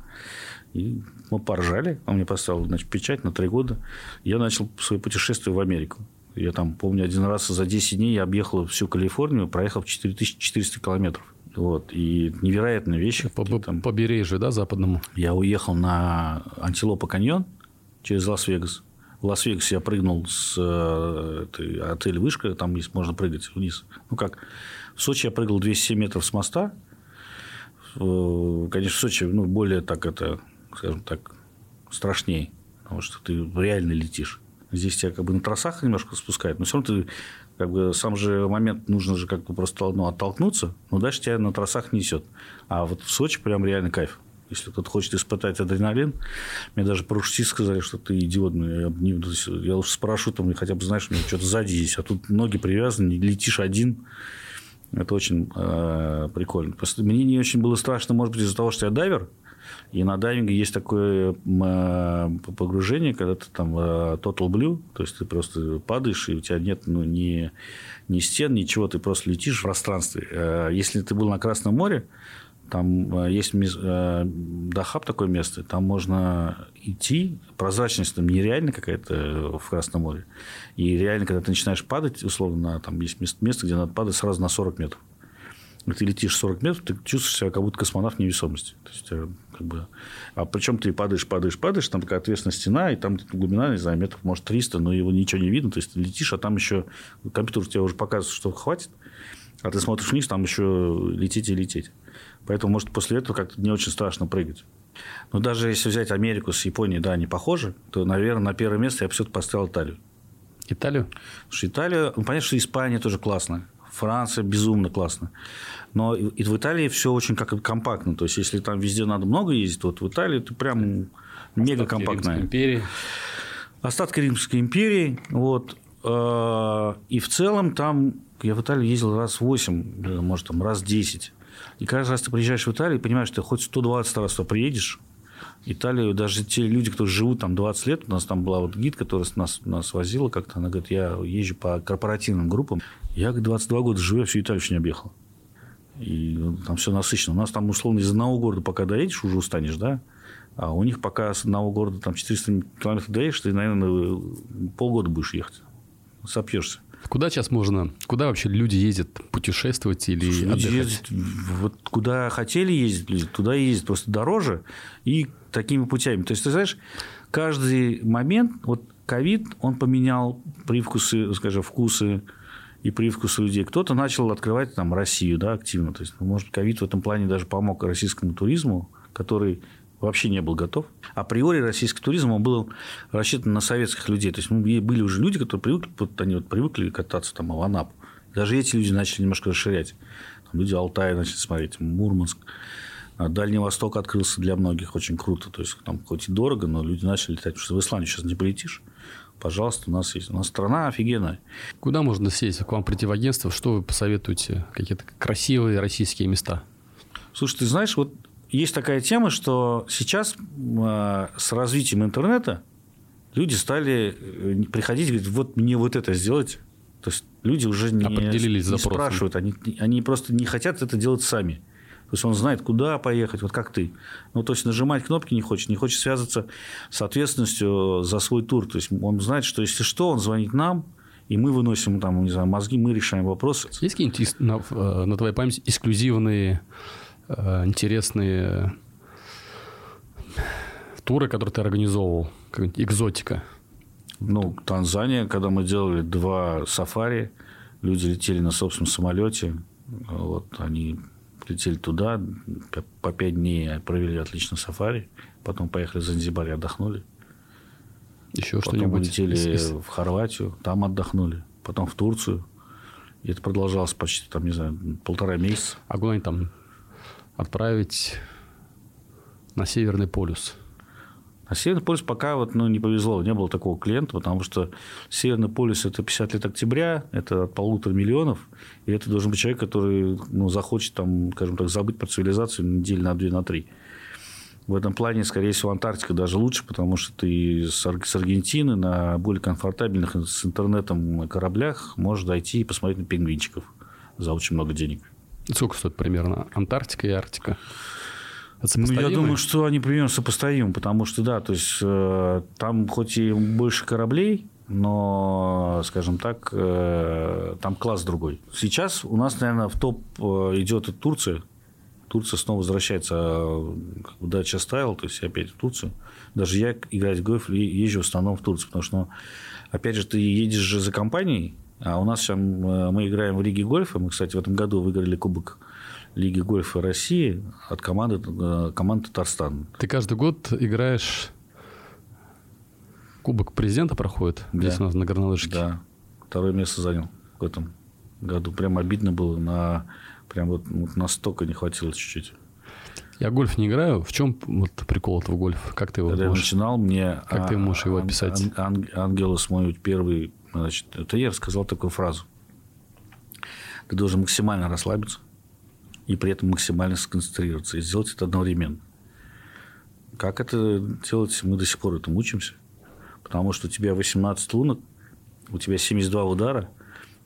И мы поржали, он мне поставил значит, печать на три года. Я начал свое путешествие в Америку. Я там, помню, один раз за 10 дней я объехал всю Калифорнию, проехал 4400 километров. Вот. И невероятные вещи. По там... побережью, да, западному? Я уехал на Антилопа каньон через Лас-Вегас. В Лас-Вегасе я прыгнул с э, этой, отеля «Вышка», там есть, можно прыгать вниз. Ну, как, в Сочи я прыгал 207 метров с моста. Конечно, в Сочи ну, более так это, скажем так, страшнее, потому что ты реально летишь. Здесь тебя как бы на тросах немножко спускают, но все равно ты как бы сам же момент нужно же как бы просто ну, оттолкнуться, но дальше тебя на тросах несет. А вот в Сочи прям реально кайф. Если кто-то хочет испытать адреналин, мне даже парашютисты сказали, что ты идиот. Ну, я, не, я уж с парашютом хотя бы знаешь, у меня что-то сзади есть, а тут ноги привязаны, летишь один. Это очень э, прикольно. Просто мне не очень было страшно, может быть, из-за того, что я дайвер. И на дайвинге есть такое э, погружение, когда ты там э, total blue, то есть ты просто падаешь, и у тебя нет ну, ни, ни стен, ничего, ты просто летишь в пространстве. Э, если ты был на Красном море, там э, есть э, Дахаб такое место, там можно идти, прозрачность там нереальная какая-то в Красном море. И реально, когда ты начинаешь падать, условно, там есть место, где надо падать сразу на 40 метров. И ты летишь 40 метров, ты чувствуешь себя как будто космонавт невесомости. То есть, э, как бы... А причем ты падаешь, падаешь, падаешь, там такая ответственная стена, и там глубина, не знаю, метров, может, 300, но его ничего не видно. То есть, ты летишь, а там еще компьютер тебе уже показывает, что хватит, а ты смотришь вниз, там еще лететь и лететь. Поэтому, может, после этого как-то не очень страшно прыгать. Но даже если взять Америку с Японией, да, они похожи, то, наверное, на первое место я бы все-таки поставил Италию. Италию? Потому что Италия, ну, понятно, что Испания тоже классная. Франция безумно классно. Но и в Италии все очень как компактно. То есть, если там везде надо много ездить, вот в Италии ты прям мега компактная. империи. Остатки Римской империи. Вот. Э, и в целом там я в Италию ездил раз 8, может, там раз 10. И каждый раз ты приезжаешь в Италию, понимаешь, ты хоть 120 раз туда приедешь, Италию, даже те люди, которые живут там 20 лет, у нас там была вот гид, которая нас, нас возила как-то, она говорит, я езжу по корпоративным группам, я, говорит, 22 года живу, я всю Италию еще не объехал. И там все насыщенно. У нас там, условно, из одного города, пока доедешь, уже устанешь, да? А у них пока с одного города там 400 километров доедешь, ты, наверное, полгода будешь ехать. Сопьешься. Куда сейчас можно, куда вообще люди ездят путешествовать или Слушай, отдыхать? Ездят, вот куда хотели ездить, туда ездят просто дороже и такими путями. То есть, ты знаешь, каждый момент, вот ковид, он поменял привкусы, скажем, вкусы и привкусы людей. Кто-то начал открывать там Россию, да, активно. То есть, может, ковид в этом плане даже помог российскому туризму, который вообще не был готов. Априори российский туризм он был рассчитан на советских людей. То есть, ну, были уже люди, которые привыкли, вот они вот привыкли кататься там в Анапу. Даже эти люди начали немножко расширять. Там люди Алтая начали смотреть, Мурманск. А Дальний Восток открылся для многих очень круто. То есть, там хоть и дорого, но люди начали летать. Потому что в Исландию сейчас не полетишь. Пожалуйста, у нас есть. У нас страна офигенная. Куда можно сесть, к вам прийти в агентство? Что вы посоветуете? Какие-то красивые российские места? Слушай, ты знаешь, вот есть такая тема, что сейчас э, с развитием интернета люди стали э, приходить и говорить, вот мне вот это сделать. То есть люди уже не, Определились не спрашивают, они, они просто не хотят это делать сами. То есть он знает, куда поехать, вот как ты. Ну, то есть нажимать кнопки не хочет, не хочет связываться с ответственностью за свой тур. То есть он знает, что если что, он звонит нам, и мы выносим там, не знаю, мозги, мы решаем вопросы. Есть какие-нибудь на, э, на твоей памяти эксклюзивные интересные туры, которые ты организовывал? Экзотика. Ну, Танзания, когда мы делали два сафари, люди летели на собственном самолете. Вот, они летели туда, по пять дней провели отлично сафари. Потом поехали в Занзибар и отдохнули. Еще что-нибудь? летели из... в Хорватию, там отдохнули. Потом в Турцию. И это продолжалось почти, там, не знаю, полтора месяца. А куда они там отправить на Северный полюс? А Северный полюс пока вот, ну, не повезло, не было такого клиента, потому что Северный полюс – это 50 лет октября, это от полутора миллионов, и это должен быть человек, который ну, захочет, там, скажем так, забыть про цивилизацию неделю на две, на три. В этом плане, скорее всего, Антарктика даже лучше, потому что ты с Аргентины на более комфортабельных с интернетом кораблях можешь дойти и посмотреть на пингвинчиков за очень много денег. Сколько стоит примерно Антарктика и Арктика? Ну, я думаю, что они примерно сопоставимы, потому что, да, то есть э, там хоть и больше кораблей, но, скажем так, э, там класс другой. Сейчас у нас, наверное, в топ э, идет и Турция. Турция снова возвращается в Дача Стайл, то есть опять в Турцию. Даже я играть в гольф езжу в основном в Турцию, потому что, ну, опять же, ты едешь же за компанией, а у нас сейчас э, мы играем в Лиге гольфа. Мы, кстати, в этом году выиграли Кубок Лиги гольфа России от команды, э, команды Татарстан. Ты каждый год играешь... Кубок президента проходит да. здесь у нас на горнолыжке. Да. Второе место занял в этом году. Прям обидно было. На, прям вот, вот настолько не хватило чуть-чуть. Я гольф не играю. В чем вот прикол этого гольфа? Как ты его Когда можешь... я начинал, мне... Как а, ты можешь его описать? Ан, ан, Ангелос мой первый Значит, это я рассказал такую фразу. ты должен максимально расслабиться и при этом максимально сконцентрироваться и сделать это одновременно. Как это делать, мы до сих пор этому учимся. Потому что у тебя 18 лунок, у тебя 72 удара,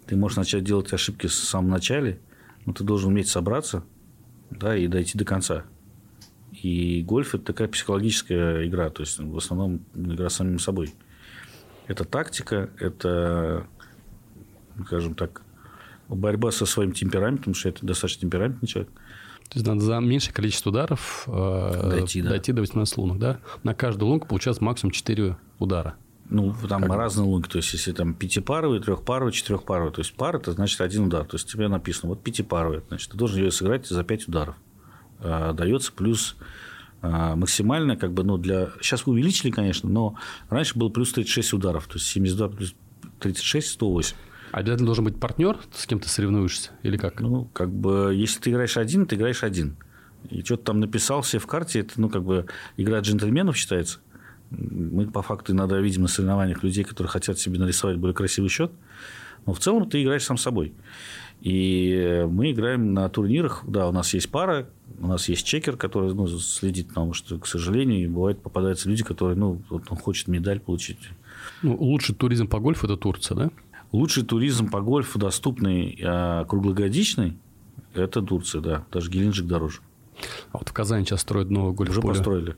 ты можешь начать делать ошибки в самом начале, но ты должен уметь собраться да, и дойти до конца. И гольф – это такая психологическая игра, то есть в основном игра с самим собой. Это тактика, это, скажем так, борьба со своим темпераментом, потому что это достаточно темпераментный человек. То есть надо за меньшее количество ударов э, дойти, да. дойти до 18 лунок, да? На каждую лунку получается максимум 4 удара. Ну, там как? разные лунки. То есть, если там пятипаровый, трехпаровый, четырехпаровый. То есть, пара – это значит один удар. То есть, тебе написано, вот пятипаровый. Значит, ты должен ее сыграть за 5 ударов. А, дается плюс максимально, как бы, ну, для... Сейчас увеличили, конечно, но раньше был плюс 36 ударов. То есть, 72 плюс 36 – 108. А обязательно должен быть партнер, с кем ты соревнуешься? Или как? Ну, как бы, если ты играешь один, ты играешь один. И что-то там написал все в карте, это, ну, как бы, игра джентльменов считается. Мы, по факту, иногда видим на соревнованиях людей, которые хотят себе нарисовать более красивый счет. Но в целом ты играешь сам собой. И мы играем на турнирах. Да, у нас есть пара, у нас есть чекер, который ну, следит, потому что, к сожалению, бывает попадаются люди, которые, ну, вот он хочет медаль получить. Ну, лучший туризм по гольфу – это Турция, да? Лучший туризм по гольфу, доступный а, круглогодичный, это Турция, да. Даже Геленджик дороже. А вот в Казани сейчас строят новое гольф Уже построили.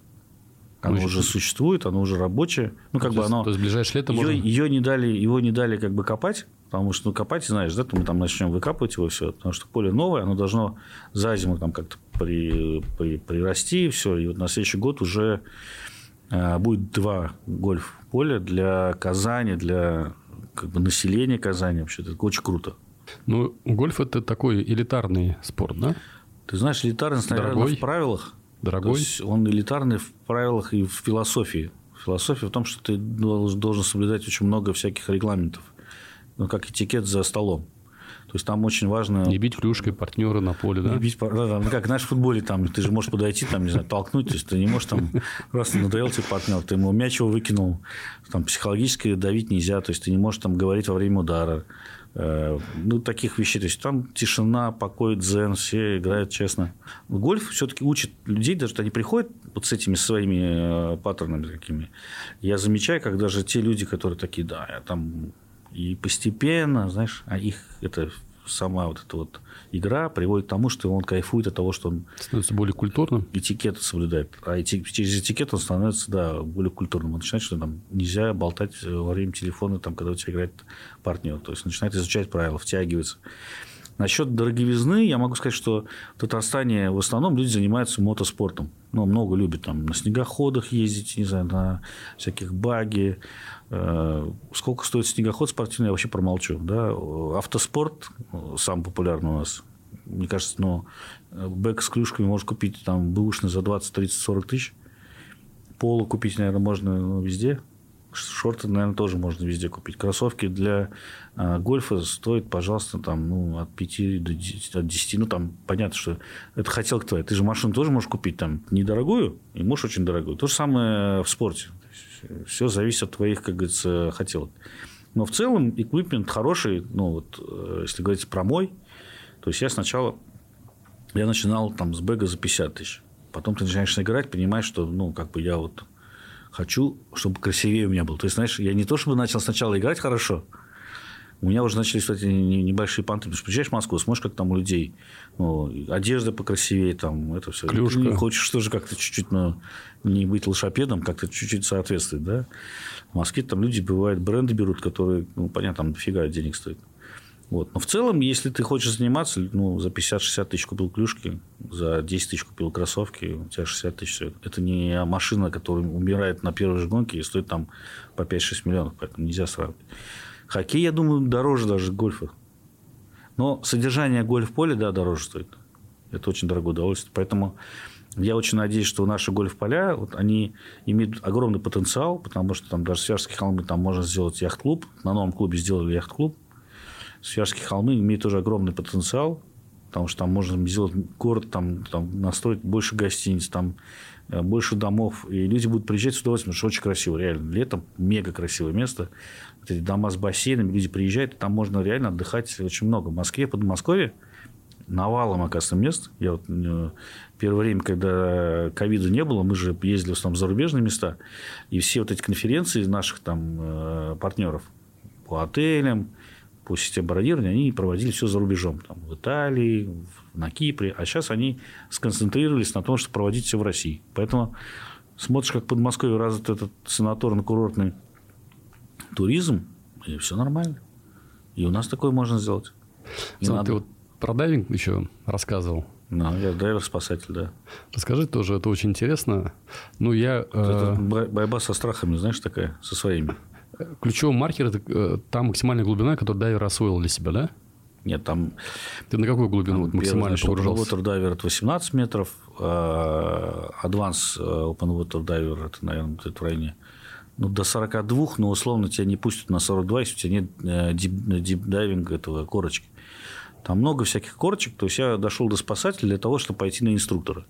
Оно ну, уже существует, оно уже рабочее. Ну, как то бы оно... То есть, ближайшее лето ее, можно... ее не дали, его не дали как бы копать, потому что, ну, копать, знаешь, да, мы там начнем выкапывать его все, потому что поле новое, оно должно за зиму там как-то при, при, прирасти, и все. И вот на следующий год уже э, будет два гольф-поля для Казани, для как бы населения Казани. Вообще, это очень круто. Ну, гольф – это такой элитарный спорт, да? Ты знаешь, элитарность, наверное, Дорогой? в правилах – Дорогой? То есть он элитарный в правилах и в философии. Философия в том, что ты должен соблюдать очень много всяких регламентов. Ну, как этикет за столом. То есть там очень важно... Не бить клюшкой партнера на поле, да? Не бить, да, да, ну, как, знаешь, в футболе там, ты же можешь подойти, там, не знаю, толкнуть, то есть ты не можешь там, раз надоел тебе партнер, ты ему мяч его выкинул, там, психологически давить нельзя, то есть ты не можешь там говорить во время удара, Э, ну, таких вещей. То есть там тишина, покой, дзен, все играют честно. Гольф все-таки учит людей, даже они приходят вот с этими своими э, паттернами такими. Я замечаю, как даже те люди, которые такие, да, я там и постепенно, знаешь, а их это сама вот эта вот игра приводит к тому, что он кайфует от того, что он... Становится более культурным? Этикет соблюдает. А через этикет он становится, да, более культурным. Он начинает, что там нельзя болтать во время телефона, там, когда у тебя играет партнер. То есть, начинает изучать правила, втягивается. Насчет дороговизны я могу сказать, что в Татарстане в основном люди занимаются мотоспортом. Ну, много любят там на снегоходах ездить, не знаю, на всяких баги. Э, сколько стоит снегоход спортивный, я вообще промолчу. Да? Автоспорт самый популярный у нас. Мне кажется, ну, бэк с клюшками можно купить там бэушный за 20, 30, 40 тысяч. Поло купить, наверное, можно ну, везде. Шорты, наверное, тоже можно везде купить. Кроссовки для э, гольфа стоят, пожалуйста, там, ну, от 5 до 10, от 10. Ну, там понятно, что это хотелка твоя. Ты же машину тоже можешь купить там недорогую, и можешь очень дорогую. То же самое в спорте. Все зависит от твоих, как говорится, хотелок. Но в целом эквипмент хороший. Ну, вот, э, если говорить про мой, то есть я сначала я начинал там с бэга за 50 тысяч. Потом ты начинаешь играть, понимаешь, что ну, как бы я вот хочу, чтобы красивее у меня был. То есть, знаешь, я не то чтобы начал сначала играть хорошо, у меня уже начались эти небольшие понты. Потому что приезжаешь в Москву, смотришь, как там у людей ну, одежда покрасивее, там это все. Клюшка. Ты хочешь тоже как-то чуть-чуть ну, не быть лошапедом, как-то чуть-чуть соответствовать, да? В Москве там люди, бывают, бренды берут, которые, ну, понятно, там дофига денег стоят. Вот. Но в целом, если ты хочешь заниматься, ну, за 50-60 тысяч купил клюшки, за 10 тысяч купил кроссовки, у тебя 60 тысяч. Это не машина, которая умирает на первой же гонке и стоит там по 5-6 миллионов, поэтому нельзя сравнивать. Хоккей, я думаю, дороже даже гольфа. Но содержание гольф-поля, да, дороже стоит. Это очень дорогое удовольствие. Поэтому я очень надеюсь, что наши гольф-поля, вот они имеют огромный потенциал, потому что там даже Свяжские холмы там можно сделать яхт-клуб. На новом клубе сделали яхт-клуб. Свяжские холмы имеют тоже огромный потенциал. потому что там можно сделать город, там, там настроить больше гостиниц, там э, больше домов, и люди будут приезжать с удовольствием, потому что очень красиво, реально. Летом мега красивое место. Вот эти дома с бассейнами, люди приезжают, там можно реально отдыхать очень много. В Москве, Подмосковье навалом, оказывается, мест. Я вот э, первое время, когда ковида не было, мы же ездили в основном в зарубежные места, и все вот эти конференции наших там э, партнеров по отелям, по системе бронирования, они проводили все за рубежом. Там, в Италии, на Кипре. А сейчас они сконцентрировались на том, чтобы проводить все в России. Поэтому смотришь, как в Подмосковье развит этот санаторно-курортный туризм, и все нормально. И у нас такое можно сделать. Сам, надо... Ты вот про дайвинг еще рассказывал. Ну, я дайвер-спасатель, да. Расскажи тоже, это очень интересно. Ну, я... Это э... борьба со страхами, знаешь, такая, со своими. Ключевой маркер – это э, та максимальная глубина, которую дайвер освоил для себя, да? Нет, там... Ты на какую глубину там, максимально первый, погружался? Open Water Diver – это 18 метров, а Advanced Open Water Diver – это, наверное, в районе ну, до 42, но условно тебя не пустят на 42, если у тебя нет дип-дайвинга э, этого корочки. Там много всяких корочек. То есть, я дошел до спасателя для того, чтобы пойти на инструктора.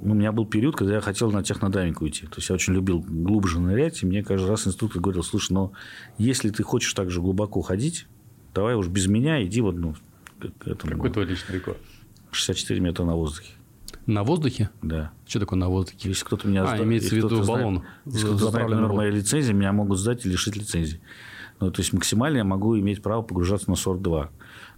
У меня был период, когда я хотел на технодайвинг уйти. То есть, я очень любил глубже нырять. И мне каждый раз инструктор говорил, слушай, но если ты хочешь так же глубоко ходить, давай уж без меня иди вот, ну, к этому. Какой твой личный рекорд? 64 метра на воздухе. На воздухе? Да. Что такое на воздухе? Если кто-то меня а, имеется в виду баллон. Если кто-то знает номер моей лицензии, меня могут сдать и лишить лицензии. Ну, то есть, максимально я могу иметь право погружаться на 42.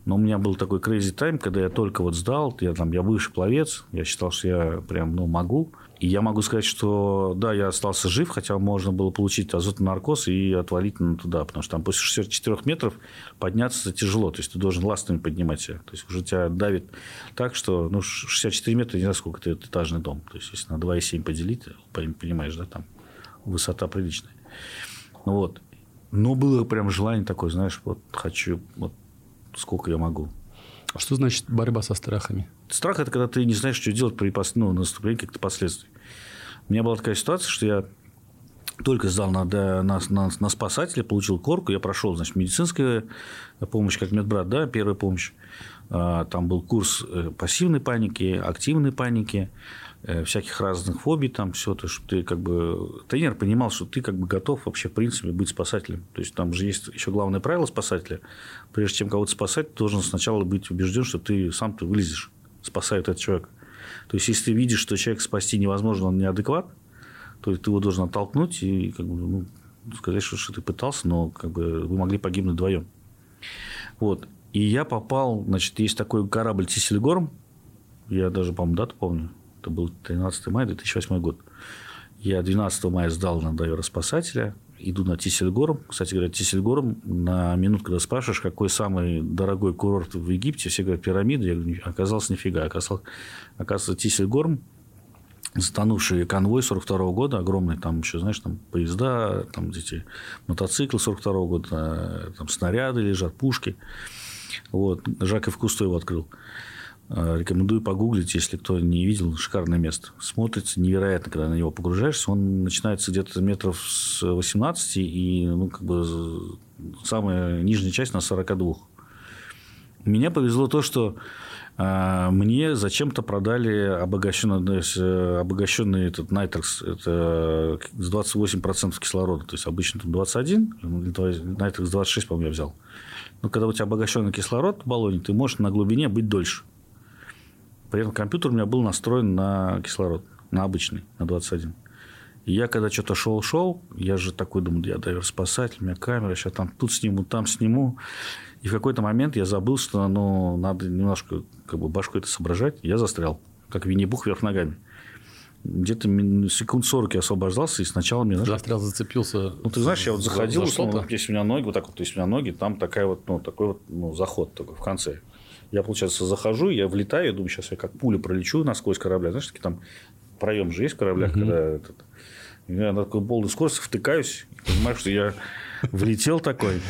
Но у меня был такой crazy time, когда я только вот сдал, я там, я бывший пловец, я считал, что я прям, ну, могу. И я могу сказать, что да, я остался жив, хотя можно было получить азотный наркоз и отвалить на туда, потому что там после 64 метров подняться тяжело, то есть ты должен ластами поднимать себя, то есть уже тебя давит так, что, ну, 64 метра, не знаю, сколько это этажный дом, то есть если на 2,7 поделить, понимаешь, да, там высота приличная. Ну вот. Но было прям желание такое, знаешь, вот хочу вот сколько я могу. А что значит борьба со страхами? Страх – это когда ты не знаешь, что делать при ну, наступлении каких-то последствий. У меня была такая ситуация, что я только сдал на, на, на, на спасателя, получил корку, я прошел, значит, медицинская помощь, как медбрат, да, первая помощь. А, там был курс э, пассивной паники, активной паники, Э, всяких разных фобий, там все, то, что ты как бы тренер понимал, что ты как бы готов вообще в принципе быть спасателем. То есть там же есть еще главное правило спасателя. Прежде чем кого-то спасать, ты должен сначала быть убежден, что ты сам ты вылезешь, спасает этот человек. То есть если ты видишь, что человек спасти невозможно, он неадекват, то ты его должен оттолкнуть и как бы, ну, сказать, что, что ты пытался, но как бы вы могли погибнуть вдвоем. Вот. И я попал, значит, есть такой корабль Тисельгорм, я даже, по-моему, дату помню, это был 13 мая 2008 год. Я 12 мая сдал на дайвера-спасателя, иду на Тисельгорм. Кстати говоря, Тисельгорм, на минуту, когда спрашиваешь, какой самый дорогой курорт в Египте, все говорят, пирамиды. Я говорю, оказалось, нифига. Оказалось, оказывается, Тисельгорм, затонувший конвой 42 -го года, огромный, там еще, знаешь, там поезда, там эти мотоциклы 42 -го года, там снаряды лежат, пушки. Вот. Жаков Кусто его открыл. Э, рекомендую погуглить, если кто не видел. Шикарное место. Смотрится невероятно, когда на него погружаешься. Он начинается где-то метров с 18 и ну, как бы самая нижняя часть на 42. Меня повезло то, что э, мне зачем-то продали обогащенный, э, обогащенный этот Nitrox это с 28% кислорода. То есть, обычно там 21, Nitrox 26, по-моему, я взял. Но когда у тебя обогащенный кислород в баллоне, ты можешь на глубине быть дольше. При этом компьютер у меня был настроен на кислород, на обычный, на 21. И я когда что-то шел-шел, я же такой думаю, я дайвер-спасатель, у меня камера, сейчас там тут сниму, там сниму. И в какой-то момент я забыл, что ну, надо немножко как бы башку это соображать. Я застрял, как Винни-Бух вверх ногами. Где-то секунд 40 я освобождался, и сначала мне... Застрял, зацепился. Ну, ты знаешь, я вот заходил, за, за условно, если у меня ноги, вот так вот, есть у меня ноги, там такая вот, ну, такой вот ну, заход такой в конце. Я, получается, захожу, я влетаю, я думаю, сейчас я как пуля пролечу насквозь корабля. Знаешь, такие там проем же есть в кораблях, угу. когда этот... Я на такой полной скорости втыкаюсь, и понимаю, что я влетел такой.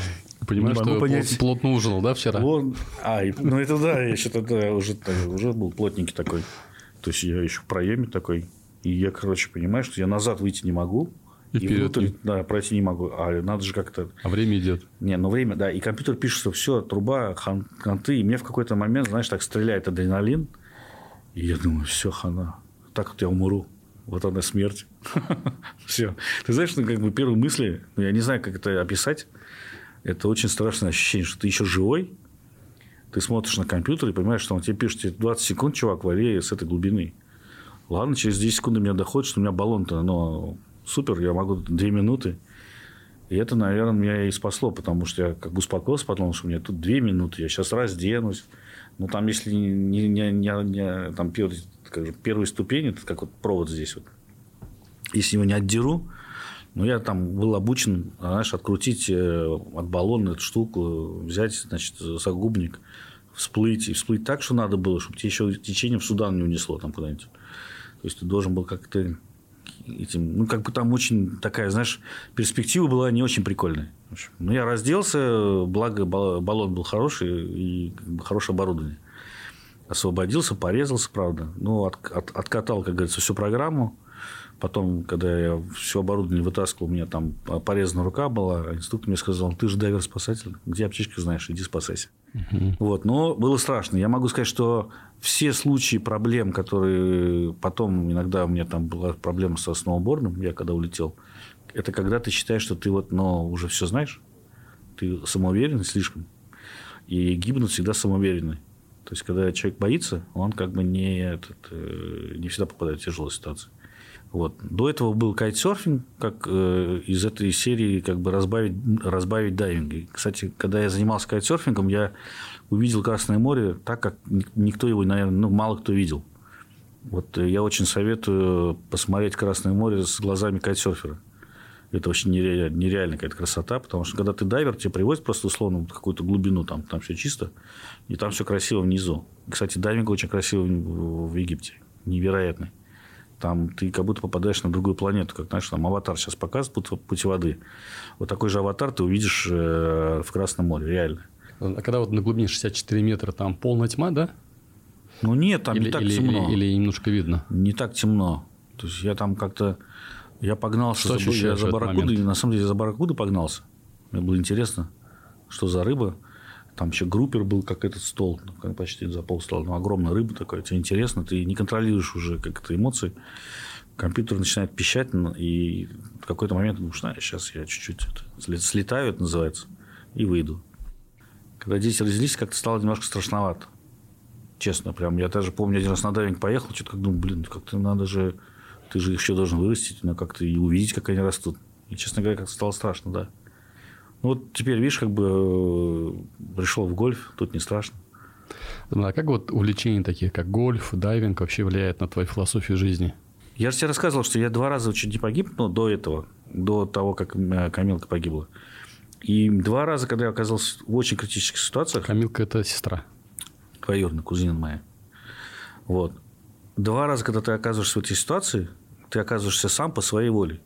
Понимаешь, что понять. плотно ужинал, да, вчера? Плот... А, ну это да, я еще тогда уже, уже был плотненький такой. То есть я еще в проеме такой. И я, короче, понимаю, что я назад выйти не могу. И, и внутрь да, пройти не могу. А надо же как-то... А время идет. Не, ну время, да. И компьютер пишет, что все, труба, хан, ханты. И мне в какой-то момент, знаешь, так стреляет адреналин. И я думаю, все, хана. Так вот я умру. Вот она смерть. все. Ты знаешь, ну, как бы первые мысли, ну, я не знаю, как это описать. Это очень страшное ощущение, что ты еще живой, ты смотришь на компьютер и понимаешь, что он тебе пишет 20 секунд, чувак, вари с этой глубины. Ладно, через 10 секунд до меня доходит, что у меня баллон-то, но супер, я могу 2 минуты. И это, наверное, меня и спасло, потому что я как бы успокоился, потому что у меня тут 2 минуты, я сейчас разденусь. Ну, там, если не, не, не, не там, первые, как же, первые ступени, это как вот провод здесь вот. Если его не отдеру, ну, я там был обучен, знаешь, открутить э, от баллона эту штуку, взять, значит, загубник, всплыть. И всплыть так, что надо было, чтобы тебе еще течение в Судан не унесло там куда-нибудь. То есть, ты должен был как-то этим... Ну, как бы там очень такая, знаешь, перспектива была не очень прикольная. Ну, я разделся, благо баллон был хороший и как бы, хорошее оборудование. Освободился, порезался, правда. Ну, от, от, откатал, как говорится, всю программу Потом, когда я все оборудование вытаскивал, у меня там порезана рука была, а инструктор мне сказал, ты же дайвер-спасатель, где аптечку знаешь, иди спасайся. Угу. Вот, но было страшно. Я могу сказать, что все случаи проблем, которые потом иногда у меня там была проблема со сноубордом, я когда улетел, это когда ты считаешь, что ты вот, но уже все знаешь, ты самоуверенный слишком, и гибнут всегда самоуверенные. То есть, когда человек боится, он как бы не, этот, э, не всегда попадает в тяжелую ситуацию. Вот. До этого был кайтсерфинг, как э, из этой серии как бы разбавить, разбавить дайвинг. кстати, когда я занимался кайтсерфингом, я увидел Красное море так, как никто его, наверное, ну, мало кто видел. Вот э, я очень советую посмотреть Красное море с глазами кайтсерфера. Это очень нереально, нереальная какая-то красота, потому что когда ты дайвер, тебе привозят просто условно какую-то глубину, там, там все чисто, и там все красиво внизу. Кстати, дайвинг очень красивый в Египте, невероятный. Там ты как будто попадаешь на другую планету. Как, знаешь, там аватар сейчас показывает пути воды. Вот такой же аватар ты увидишь э, в Красном море, реально. А когда вот на глубине 64 метра там полная тьма, да? Ну, нет, там или, не так или, темно. Или, или немножко видно? Не так темно. То есть, я там как-то... Я погнался что за, я за барракудой. На самом деле, за барракудой погнался. Мне было интересно, что за рыба. Там еще группер был, как этот стол, ну, почти за пол стола. Ну, огромная рыба такая, тебе интересно, ты не контролируешь уже как это эмоции. Компьютер начинает пищать, и в какой-то момент думаешь, знаешь, сейчас я чуть-чуть слетаю, это называется, и выйду. Когда дети родились, как-то стало немножко страшновато. Честно, прям. Я даже помню, один раз на дайвинг поехал, что-то как думаю, блин, как-то надо же, ты же их еще должен вырастить, но как-то и увидеть, как они растут. И, честно говоря, как-то стало страшно, да. Ну, вот теперь, видишь, как бы э, пришел в гольф, тут не страшно. А как вот увлечения такие, как гольф, дайвинг вообще влияет на твою философию жизни? Я же тебе рассказывал, что я два раза чуть не погиб, но до этого, до того, как э, Камилка погибла. И два раза, когда я оказался в очень критических ситуациях... Камилка – это сестра. Двоюродная кузина моя. Вот. Два раза, когда ты оказываешься в этой ситуации, ты оказываешься сам по своей воле.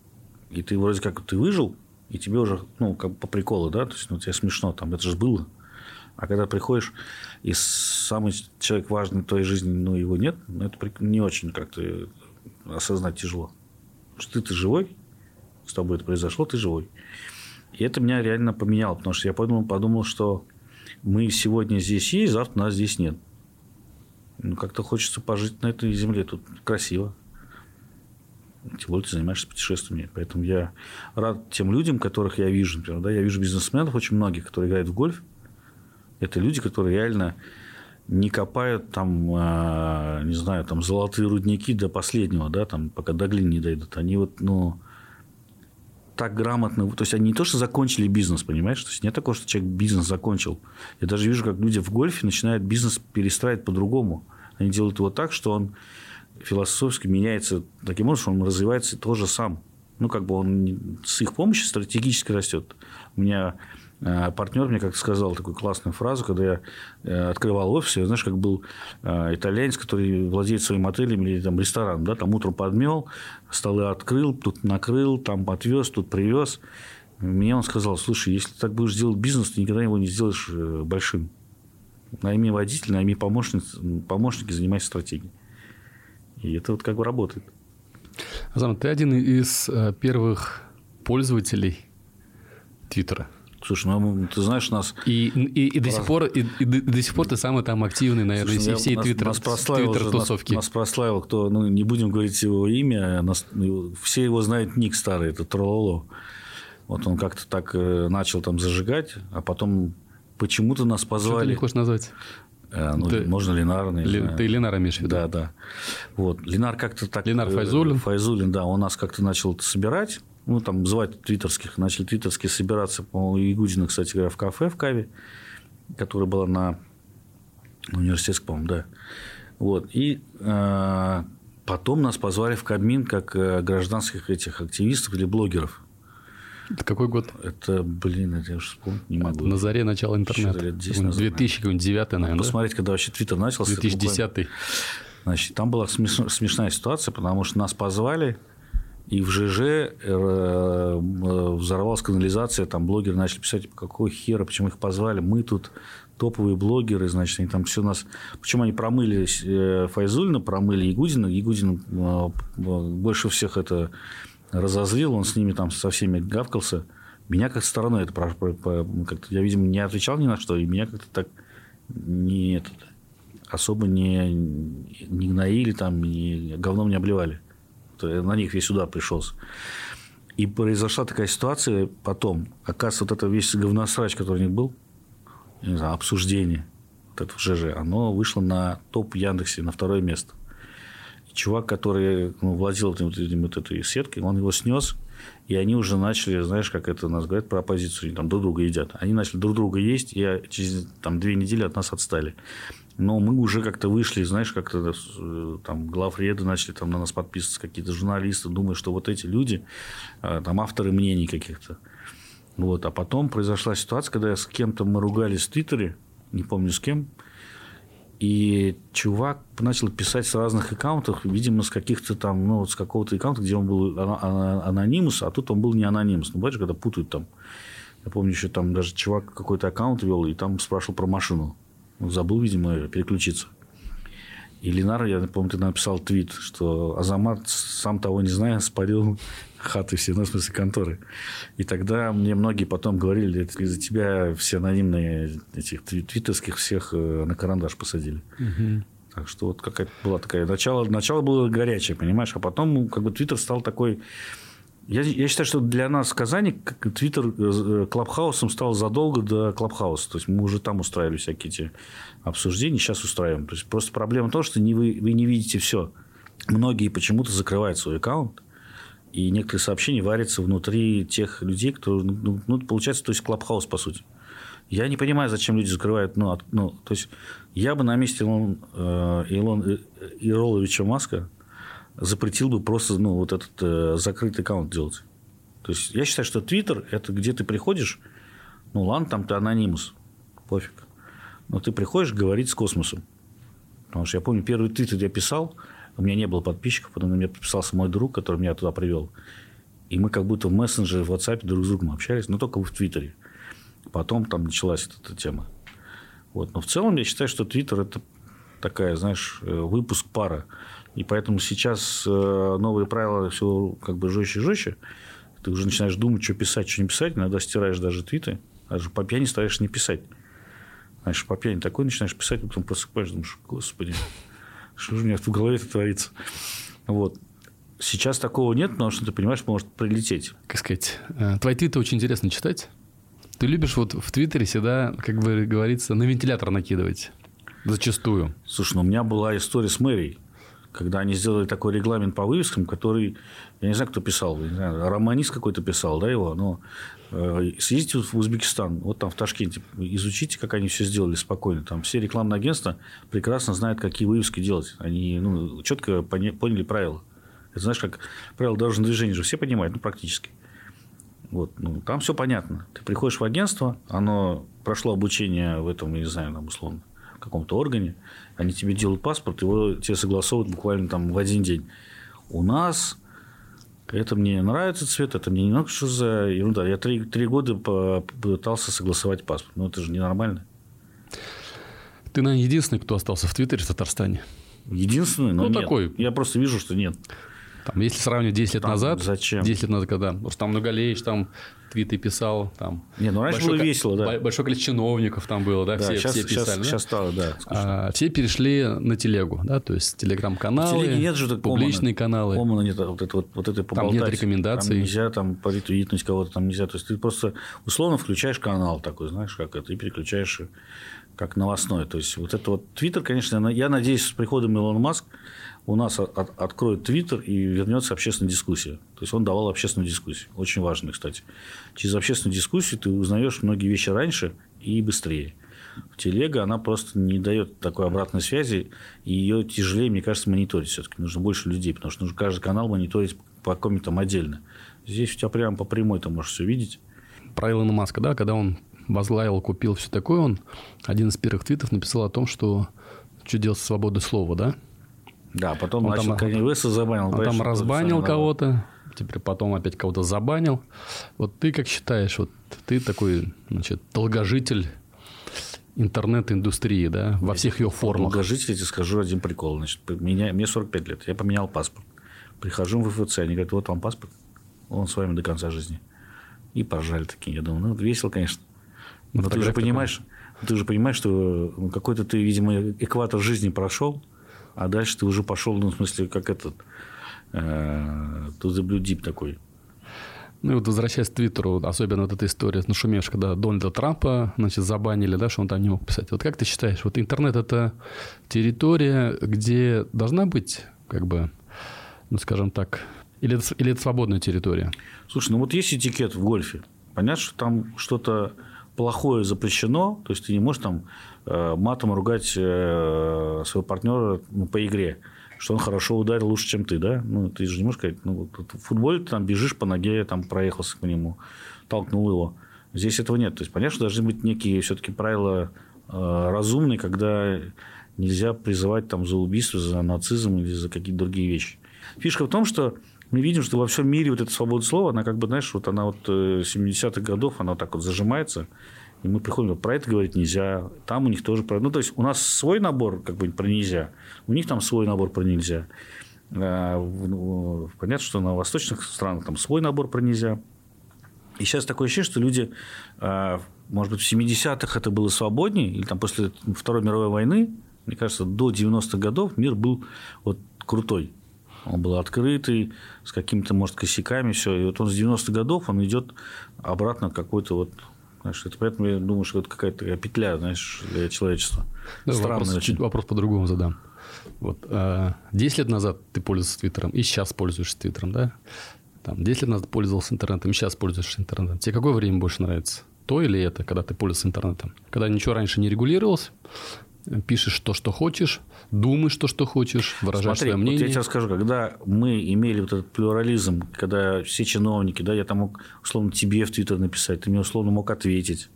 И ты вроде как ты выжил, и тебе уже, ну, как по приколу, да, то есть, ну, тебе смешно, там, это же было. А когда приходишь, и самый человек важный в твоей жизни, ну, его нет, ну, это не очень как-то осознать тяжело. Потому что ты-то живой, с тобой это произошло, ты живой. И это меня реально поменяло, потому что я подумал, подумал, что мы сегодня здесь есть, завтра нас здесь нет. Ну, как-то хочется пожить на этой земле. Тут красиво. Ты занимаешься путешествиями. Поэтому я рад тем людям, которых я вижу. Например, да, я вижу бизнесменов очень многих, которые играют в гольф. Это люди, которые реально не копают там, а, не знаю, там золотые рудники до последнего, да, там, пока до глины не дойдут. Они вот, ну, так грамотно, то есть они не то, что закончили бизнес, понимаешь, то есть нет такого, что человек бизнес закончил. Я даже вижу, как люди в гольфе начинают бизнес перестраивать по-другому. Они делают его так, что он философски меняется таким образом, что он развивается тоже сам. Ну, как бы он с их помощью стратегически растет. У меня э, партнер мне как-то сказал такую классную фразу, когда я э, открывал офис, я, знаешь, как был э, итальянец, который владеет своим отелем или там, рестораном, да, там утром подмел, столы открыл, тут накрыл, там отвез, тут привез. Мне он сказал, слушай, если ты так будешь делать бизнес, ты никогда его не сделаешь большим. Найми водителя, найми помощника, помощники, занимайся стратегией. И это вот как бы работает. Азам, ты один из э, первых пользователей Твиттера. Слушай, ну ты знаешь, нас... И, и, и, до, сих пор, и, и, до, сих пор ты самый там активный, наверное, Слушай, из всей нас, твиттер, нас прославил, твиттер тусовки. Нас, нас прославил, кто, ну, не будем говорить его имя, нас, все его знают ник старый, это Трололо. Вот он как-то так э, начал там зажигать, а потом почему-то нас позвали. Что ты не хочешь назвать? Э, ну, ты, можно Ленар. Ли, ты Ленара имеешь в виду? Да, да. Вот. Ленар как-то так... Ленар Файзулин. Э, Файзулин, да. Он нас как-то начал собирать ну, там, звать твиттерских, начали твиттерские собираться, по-моему, Ягудина, кстати говоря, в кафе в Каве, которая была на университетском, по-моему, да. Вот. И э, потом нас позвали в Кабмин как э, гражданских этих активистов или блогеров. Это какой год? Это, блин, это я уже вспомнить не могу. На заре начала интернета. Лет 2009, наверное. Посмотреть, когда вообще Твиттер начался. 2010. Значит, там была смешная ситуация, потому что нас позвали, и в ЖЖ э, э, взорвалась канализация, там блогеры начали писать, какой хера, почему их позвали, мы тут топовые блогеры, значит, они там все нас... Почему они промыли э, Файзульна, промыли Ягудина, Ягудин больше всех это разозлил, он с ними там со всеми гавкался. Меня как стороной это как-то я, видимо, не отвечал ни на что, и меня как-то так не этот, особо не, не гноили, там, не, говном не обливали на них весь удар пришелся. И произошла такая ситуация потом. Оказывается, вот это весь говносрач, который у них был, не знаю, обсуждение, вот это в ЖЖ, оно вышло на топ Яндексе, на второе место. Чувак, который ну, владел вот, вот этой сеткой, он его снес, и они уже начали, знаешь, как это нас говорят про оппозицию, они там друг друга едят. Они начали друг друга есть, и через там, две недели от нас отстали но мы уже как-то вышли, знаешь, как-то э, там главреды начали там на нас подписываться, какие-то журналисты, думая, что вот эти люди, э, там авторы мнений каких-то. Вот. А потом произошла ситуация, когда с кем-то мы ругались в Твиттере, не помню с кем, и чувак начал писать с разных аккаунтов, видимо, с каких-то там, ну, вот с какого-то аккаунта, где он был анонимус, а тут он был не анонимус. Ну, бачишь, когда путают там. Я помню, еще там даже чувак какой-то аккаунт вел, и там спрашивал про машину. Он забыл, видимо, переключиться. И Ленар, я помню, ты написал твит, что Азамат, сам того не зная, спалил хаты все, ну, в смысле, конторы. И тогда мне многие потом говорили, из-за тебя все анонимные этих твиттерских всех э, на карандаш посадили. Угу. Так что вот какая-то была такая... Начало, начало было горячее, понимаешь? А потом как бы Твиттер стал такой я, я считаю, что для нас в Казани Твиттер э, Clubhouse ом стал задолго до Clubhouse а. То есть мы уже там устраивали всякие эти обсуждения, сейчас устраиваем. То есть просто проблема в том, что не вы, вы не видите все. Многие почему-то закрывают свой аккаунт, и некоторые сообщения варятся внутри тех людей, кто, ну, ну получается, то есть Clubhouse, по сути. Я не понимаю, зачем люди закрывают. Ну, от, ну, то есть, я бы на месте Илон, э, Илон э, Ироловича Маска запретил бы просто ну, вот этот э, закрытый аккаунт делать. То есть, я считаю, что Твиттер – это где ты приходишь, ну, ладно, там ты анонимус, пофиг. Но ты приходишь говорить с космосом. Потому что я помню, первый твиттер я писал, у меня не было подписчиков, потом на меня подписался мой друг, который меня туда привел. И мы как будто в мессенджере, в WhatsApp друг с другом общались, но только в Твиттере. Потом там началась эта тема. Вот. Но в целом я считаю, что Твиттер – это такая, знаешь, э, выпуск пара. И поэтому сейчас э, новые правила все как бы жестче и жестче. Ты уже начинаешь думать, что писать, что не писать. Иногда стираешь даже твиты. Даже по пьяни стараешься не писать. Знаешь, по пьяни такой начинаешь писать, потом просыпаешь, думаешь, господи, что же у меня в голове это творится. Вот. Сейчас такого нет, потому что ты понимаешь, может прилететь. Как сказать, э, твои твиты очень интересно читать. Ты любишь вот в Твиттере всегда, как бы говорится, на вентилятор накидывать. Зачастую. Слушай, ну у меня была история с мэрией когда они сделали такой регламент по вывескам, который, я не знаю, кто писал, не знаю, романист какой-то писал, да, его, но э, съездите в Узбекистан, вот там в Ташкенте, изучите, как они все сделали спокойно. Там все рекламные агентства прекрасно знают, какие вывески делать. Они ну, четко поняли правила. Это знаешь, как правила дорожного движения же все понимают, ну, практически. Вот, ну, там все понятно. Ты приходишь в агентство, оно прошло обучение в этом, я не знаю, там, условно, каком-то органе, они тебе делают паспорт, его тебе согласовывают буквально там в один день. У нас это мне нравится цвет, это мне не нравится, что за ерунда. Я три, три года пытался согласовать паспорт. Но это же ненормально. Ты, наверное, единственный, кто остался в Твиттере в Татарстане. Единственный, но ну, нет. такой. Я просто вижу, что нет. Там, если сравнивать 10 лет Там назад, зачем? 10 лет назад, когда Рустам Нугалеевич там твиты писал, там Не, ну раньше было ко- весело, да. бо- Большое количество чиновников там было, да, Да, все, сейчас, все сейчас, писали. да? сейчас стало, да. скучно. А, все перешли на телегу, да, то есть телеграм-каналы, нет же публичные коммона. каналы. Коммона нет, вот это вот, вот это Там нет поболтать. рекомендаций. Там нельзя там поретвитнуть кого-то, там нельзя. То есть ты просто условно включаешь канал такой, знаешь, как это, и переключаешь как новостной. То есть вот это вот Твиттер, конечно, я надеюсь, с приходом Илона Маск у нас от- от- откроет Твиттер и вернется общественная дискуссия. То есть он давал общественную дискуссию. Очень важно, кстати. Через общественную дискуссию ты узнаешь многие вещи раньше и быстрее. Телега она просто не дает такой обратной связи, и ее тяжелее, мне кажется, мониторить все-таки. Нужно больше людей, потому что нужно каждый канал мониторить по какому-то там отдельно. Здесь у тебя прямо по прямой ты можешь все видеть. Про Илона Маска, да, когда он возглавил, купил все такое, он один из первых твитов написал о том, что что делать с свободой слова, да? Да, потом Он начал там- Уэста забанил. Он там разбанил кого-то, теперь потом опять кого-то забанил. Вот ты как считаешь, вот ты такой, значит, долгожитель интернет-индустрии, да, во всех ее формах. Долгожитель, я тебе скажу один прикол. Значит, меня, мне 45 лет, я поменял паспорт. Прихожу в ФЦ, они говорят, вот вам паспорт, он с вами до конца жизни. И поржали такие. Я думаю, ну, весело, конечно. Ну, Но ты же понимаешь, ты же понимаешь, что ну, какой-то ты, видимо, экватор жизни прошел, а дальше ты уже пошел, ну, в смысле, как этот э, blue deep такой. Ну и вот возвращаясь к Твиттеру, особенно вот эта история, ну, шумевшая, когда Дональда Трампа, значит, забанили, да, что он там не мог писать. Вот как ты считаешь, вот интернет – это территория, где должна быть, как бы, ну, скажем так, или это, или это свободная территория? Слушай, ну вот есть этикет в гольфе. Понятно, что там что-то плохое запрещено, то есть ты не можешь там матом ругать э, своего партнера ну, по игре, что он хорошо ударил лучше, чем ты, да? Ну, ты же не можешь сказать, ну, вот в футболе ты там бежишь по ноге, там проехался к нему, толкнул его. Здесь этого нет. То есть, понятно, что должны быть некие все-таки правила э, разумные, когда нельзя призывать там за убийство, за нацизм или за какие-то другие вещи. Фишка в том, что мы видим, что во всем мире вот эта свобода слова, она как бы, знаешь, вот она вот э, 70-х годов, она так вот зажимается, и мы приходим, про это говорить нельзя, там у них тоже про... Ну, то есть, у нас свой набор как бы про нельзя, у них там свой набор про нельзя. А, ну, Понятно, что на восточных странах там свой набор про нельзя. И сейчас такое ощущение, что люди, а, может быть, в 70-х это было свободнее, или там после Второй мировой войны, мне кажется, до 90-х годов мир был вот крутой. Он был открытый, с какими-то, может, косяками, все. И вот он с 90-х годов, он идет обратно какой-то вот знаешь, это поэтому я думаю, что это какая-то такая петля, знаешь, для человечества. Да, Странная вопрос, очень. чуть вопрос по-другому задам. Вот, а, 10 лет назад ты пользовался Твиттером, и сейчас пользуешься Твиттером, да? Там, 10 лет назад пользовался интернетом, и сейчас пользуешься интернетом. Тебе какое время больше нравится? То или это, когда ты пользуешься интернетом? Когда ничего раньше не регулировалось, пишешь то, что хочешь, думаешь то, что хочешь, выражаешь Смотри, свое вот мнение. я тебе расскажу, когда мы имели вот этот плюрализм, когда все чиновники, да, я там мог условно тебе в Твиттер написать, ты мне условно мог ответить.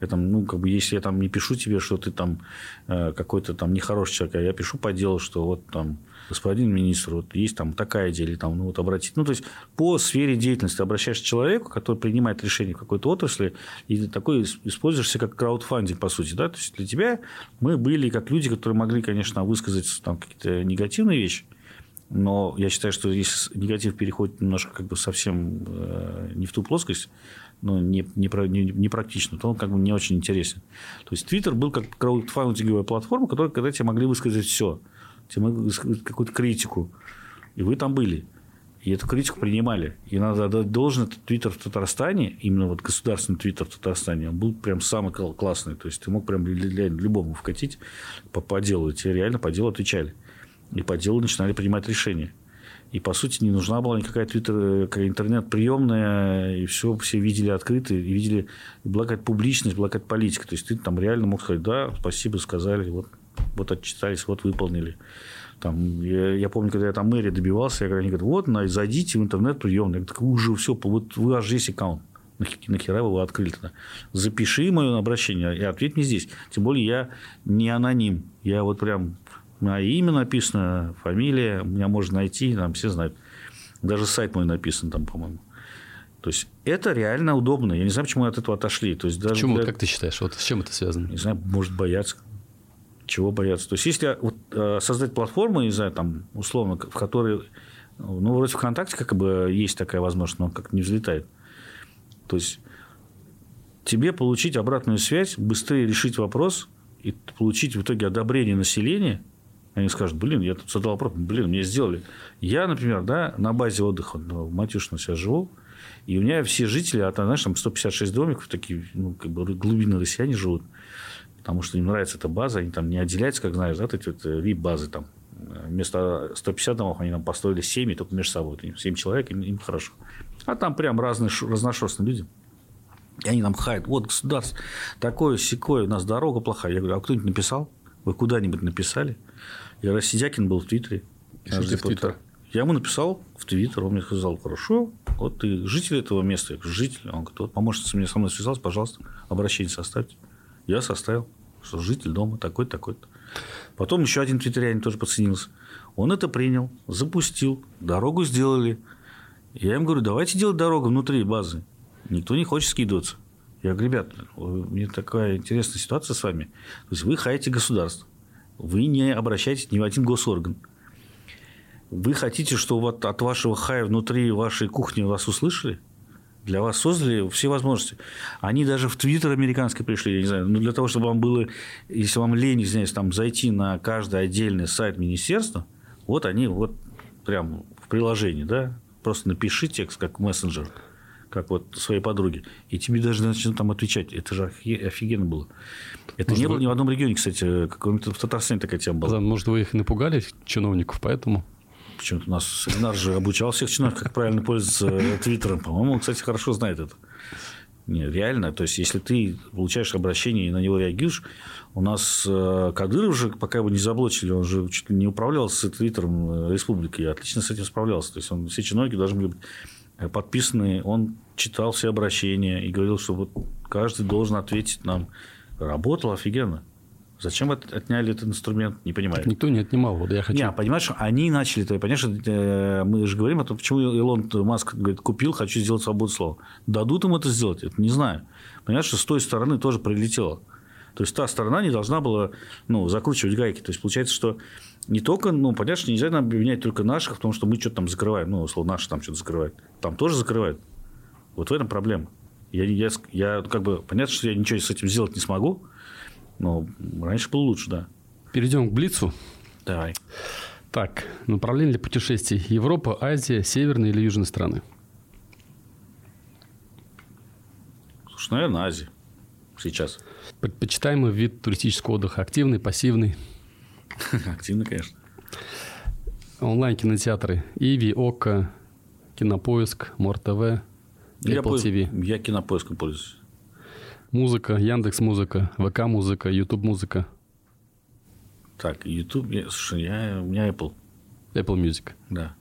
Я там, ну, как бы, если я там не пишу тебе, что ты там э, какой-то там нехороший человек, а я пишу по делу, что вот там господин министр, вот есть там такая идея, или там, ну, вот обратить. Ну, то есть, по сфере деятельности обращаешься к человеку, который принимает решение в какой-то отрасли, и такой ис- используешься как краудфандинг, по сути, да, то есть, для тебя мы были как люди, которые могли, конечно, высказать там какие-то негативные вещи, но я считаю, что если негатив переходит немножко как бы совсем э, не в ту плоскость, ну, не, не, не, не практично, то он как бы не очень интересен. То есть Твиттер был как краудфандинговая платформа, которая, когда тебе могли высказать все, высказать какую-то критику, и вы там были. И эту критику принимали. И надо отдать должное, Твиттер в Татарстане, именно вот государственный Твиттер в Татарстане, он был прям самый кл- классный. То есть ты мог прям любому вкатить по, по делу, и тебе реально по делу отвечали. И по делу начинали принимать решения. И, по сути, не нужна была никакая твиттер, какая интернет-приемная, и все, все видели открыто, и видели, была какая-то публичность, была какая-то политика. То есть, ты там реально мог сказать, да, спасибо, сказали, вот, вот отчитались, вот выполнили. Там, я, я помню, когда я там мэрия добивался, я, они говорят, вот, на, зайдите в говорю, так уже все, вот вы аж есть аккаунт. Нах- Нахера вы его открыли тогда? Запиши мое обращение и ответь мне здесь. Тем более, я не аноним. Я вот прям мое имя написано, фамилия, меня можно найти, там все знают. Даже сайт мой написан там, по-моему. То есть, это реально удобно. Я не знаю, почему от этого отошли. То есть, даже Почему, для- как ты считаешь, вот с чем это связано? не знаю, может бояться. Чего бояться? То есть, если вот, э, создать платформу, не знаю, там, условно, в которой Ну, вроде ВКонтакте как бы есть такая возможность, но как не взлетает. То есть тебе получить обратную связь, быстрее решить вопрос и получить в итоге одобрение населения, они скажут, блин, я тут задал вопрос, блин, мне сделали. Я, например, да, на базе отдыха в Матюшино сейчас живу, и у меня все жители, а там, знаешь, там 156 домиков, такие, ну, как бы глубины россияне живут, потому что им нравится эта база, они там не отделяются, как знаешь, да, эти вот VIP-базы там. Вместо 150 домов они нам построили 7, и только между собой. 7 человек, им, им хорошо. А там прям разные, разношерстные люди. И они нам хаят, вот государство такое, секое, у нас дорога плохая. Я говорю, а кто-нибудь написал? Вы куда-нибудь написали? Я Рассидякин был в Твиттере. Пишите в Твиттер. Я ему написал в Твиттер, он мне сказал, хорошо, вот ты житель этого места. Я говорю, житель. Он говорит, вот помощница мне со мной связалась, пожалуйста, обращение составьте. Я составил, что житель дома такой-то, такой-то. Потом еще один твиттерянин тоже подсоединился. Он это принял, запустил, дорогу сделали. Я им говорю, давайте делать дорогу внутри базы. Никто не хочет скидываться. Я говорю, ребят, у меня такая интересная ситуация с вами. То есть вы хаете государство. Вы не обращаетесь ни в один госорган. Вы хотите, что вот от вашего хая внутри вашей кухни вас услышали? Для вас создали все возможности. Они даже в Твиттер американский пришли, я не знаю, ну, для того, чтобы вам было, если вам лень, извиняюсь, там, зайти на каждый отдельный сайт министерства, вот они вот прям в приложении, да, просто напиши текст как мессенджер, как вот своей подруге, и тебе даже начнут там отвечать. Это же офигенно было. Это может, не было ни в одном регионе, кстати, как в Татарстане такая тема была. Может, вы их напугали, чиновников, поэтому... Почему-то у нас семинар же обучал всех чиновников, как правильно пользоваться Твиттером. По-моему, он, кстати, хорошо знает это. Не, реально, то есть, если ты получаешь обращение и на него реагируешь, у нас э, Кадыров же, пока его не заблочили, он же чуть ли не управлял с Твиттером э, республики, отлично с этим справлялся. То есть, он, все чиновники должны были быть э, подписаны, он читал все обращения и говорил, что вот каждый должен ответить нам. Работал офигенно. Зачем отняли этот инструмент, не понимаю. Никто не отнимал. Вот я хочу... Не, понимаешь, они начали, ты понимаешь, э, мы же говорим о том, почему Илон Маск говорит, купил, хочу сделать свободу слова. Дадут им это сделать? Это не знаю. Понимаешь, что с той стороны тоже прилетело. То есть, та сторона не должна была ну, закручивать гайки. То есть, получается, что не только, ну, понятно, что нельзя нам обвинять только наших, потому что мы что-то там закрываем. Ну, условно, наши там что-то закрывают. Там тоже закрывают. Вот в этом проблема. Я, я, я как бы, понятно, что я ничего с этим сделать не смогу, но раньше было лучше, да. Перейдем к Блицу. Давай. Так, направление для путешествий. Европа, Азия, северные или южные страны? Слушай, наверное, Азия. Сейчас. Предпочитаемый вид туристического отдыха. Активный, пассивный? Активный, конечно. Онлайн-кинотеатры. Иви, Ока, Кинопоиск, Мор-ТВ, Apple TV. Я кинопоиском пользуюсь. Музыка, Яндекс Музыка, ВК Музыка, Ютуб Музыка. Так, YouTube, я, слушай, я, у меня Apple. Apple Music. Да.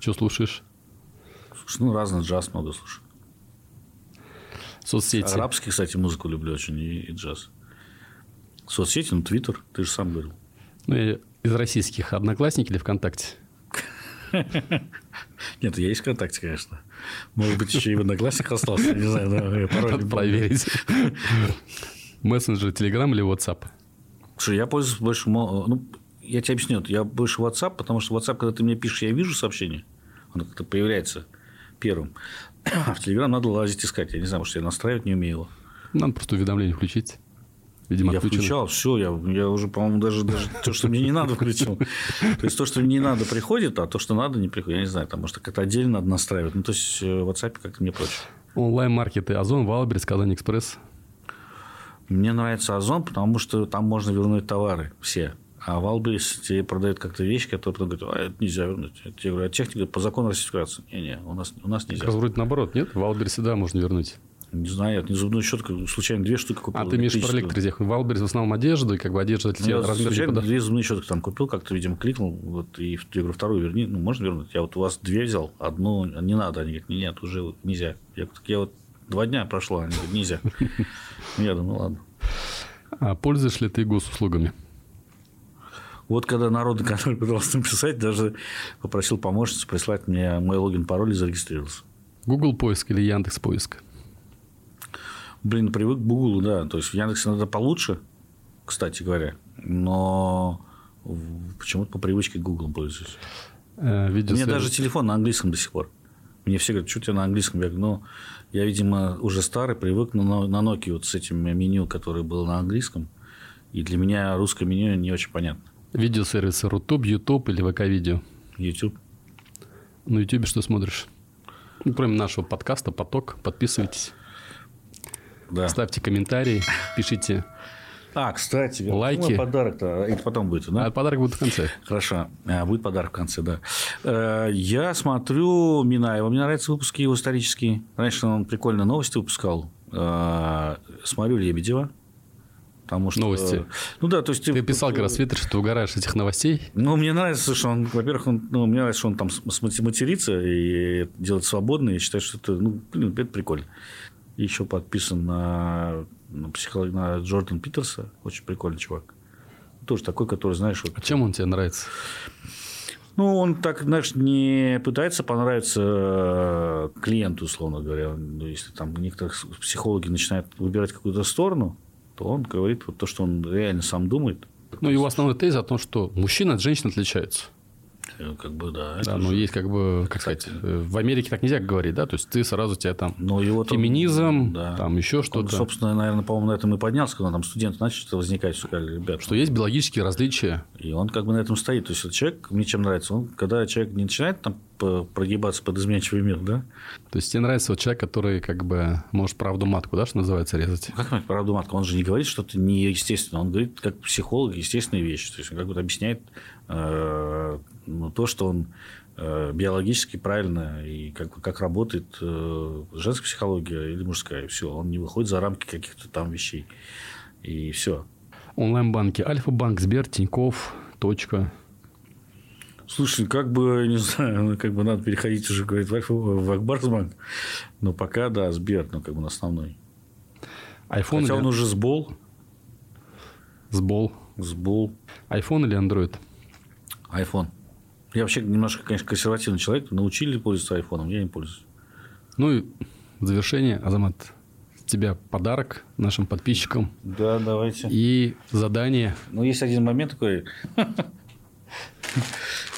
Что слушаешь? Слушай, ну, разный джаз много слушаю. Соцсети. Арабский, кстати, музыку люблю очень и, и джаз. Соцсети, ну, Твиттер, ты же сам говорил. Ну, и из российских Одноклассники или ВКонтакте? Нет, я есть ВКонтакте, конечно. Может быть, еще и в Одноклассниках остался. Не знаю, но пароль Надо проверить. Мессенджер, Телеграм или WhatsApp? Слушай, я пользуюсь больше... Ну, я тебе объясню. Я больше WhatsApp, потому что WhatsApp, когда ты мне пишешь, я вижу сообщение. Оно как-то появляется первым. А в Телеграм надо лазить искать. Я не знаю, может, я настраивать не умею. Надо просто уведомление включить. Видимо, я включал, все, я, я уже, по-моему, даже, даже то, что мне не надо, включил. То есть, то, что мне не надо, приходит, а то, что надо, не приходит. Я не знаю, там, может, как-то отдельно надо настраивать. Ну, то есть, э, в WhatsApp как-то мне проще. Онлайн-маркеты Озон, Wildberries, KazanExpress. Мне нравится Озон, потому что там можно вернуть товары все. А Wildberries тебе продают как-то вещи, которые потом говорят, а это нельзя вернуть. Я тебе говорю, а техника по закону Российской Федерации. Не-не, у нас, у нас нельзя. Как раз вроде наоборот, нет? В Wildberries е, да, можно вернуть. Не знаю, я не зубную щетку, случайно две штуки купил. А ты имеешь про электрозех. В Wildberries в основном одежду, и как бы одежда для тебя ну, размер случайно две зубные щетки там купил, как-то, видимо, кликнул, вот, и я говорю, вторую верни, ну, можно вернуть? Я вот у вас две взял, одну не надо. Они говорят, нет, уже нельзя. Я, я вот два дня прошло, они говорят, нельзя. Я думаю, ну, ладно. А пользуешь ли ты госуслугами? Вот когда народный контроль пытался написать, даже попросил помощницу прислать мне мой логин, пароль и зарегистрировался. Google поиск или Яндекс поиск? Блин, привык к Google, да. То есть в Яндексе надо получше, кстати говоря. Но почему-то по привычке Google пользуюсь. Э, У меня даже телефон на английском до сих пор. Мне все говорят, что у тебя на английском? Я говорю, ну, я, видимо, уже старый, привык на, на Nokia вот с этим меню, которое было на английском. И для меня русское меню не очень понятно. Видеосервисы Рутуб, Ютуб или ВК-видео. YouTube. На Ютубе что смотришь? Ну, кроме нашего подкаста «Поток», подписывайтесь, Да. ставьте комментарии, пишите. А, кстати, Лайки. мой подарок-то. Это потом будет, да? А подарок будет в конце. Хорошо. А, будет подарок в конце, да. Э, Я смотрю Минаева. Мне нравятся выпуски его исторические. Раньше он прикольно новости выпускал. Э, Смотрю Лебедева. Потому что... Новости. Ну да, то есть... Ты писал как раз в что ты угораешь этих новостей. Ну, мне нравится, что он, во-первых, он, ну, мне нравится, что он там матерится и делает свободно. Я считаю, что это, ну, блин, это прикольно. Еще подписан на, на, психолог- на Джордан Питерса. Очень прикольный чувак. Тоже такой, который, знаешь, вот А чем он тебе нравится? Ну, он так, знаешь, не пытается понравиться э, клиенту, условно говоря. Ну, если там некоторые психологи начинают выбирать какую-то сторону, то он говорит вот то, что он реально сам думает. Ну, его основной тезис о том, что мужчина от женщин отличаются. Э, Как бы, да. Да, но же- есть как бы, как сказать, э, в Америке так нельзя говорить, да, то есть ты сразу тебя там Но его там- феминизм, да. там еще что-то. собственно, наверное, по-моему, на этом и поднялся, когда там студенты начали что-то возникать, что сказали, ребят, Что есть биологические различия. И он как бы на этом стоит. То есть, человек, мне чем нравится, он, когда человек не начинает там прогибаться под изменчивый мир, да, То есть тебе нравится вот человек, который как бы может правду матку, да, что называется, резать. Как понимать правду матку? Он же не говорит что-то неестественное. Он говорит, как психолог, естественные вещи. То есть, он как бы объясняет э, ну, то, что он э, биологически правильно и как, как работает э, женская психология или мужская. Все. Он не выходит за рамки каких-то там вещей. И все. Онлайн-банки Альфа-банк, Сбер, Тиньков, Точка. Слушай, как бы, не знаю, ну, как бы надо переходить уже, говорит, в, Альфа- в Акбарсбанк. Но пока, да, Сбер, ну, как бы на основной. iPhone Хотя или... он уже сбол. Сбол. Сбол. iPhone или Android? iPhone. Я вообще немножко, конечно, консервативный человек. Научили пользоваться айфоном, я не пользуюсь. Ну и в завершение, Азамат, тебя подарок нашим подписчикам Да, давайте. и задание, Ну, есть один момент такой.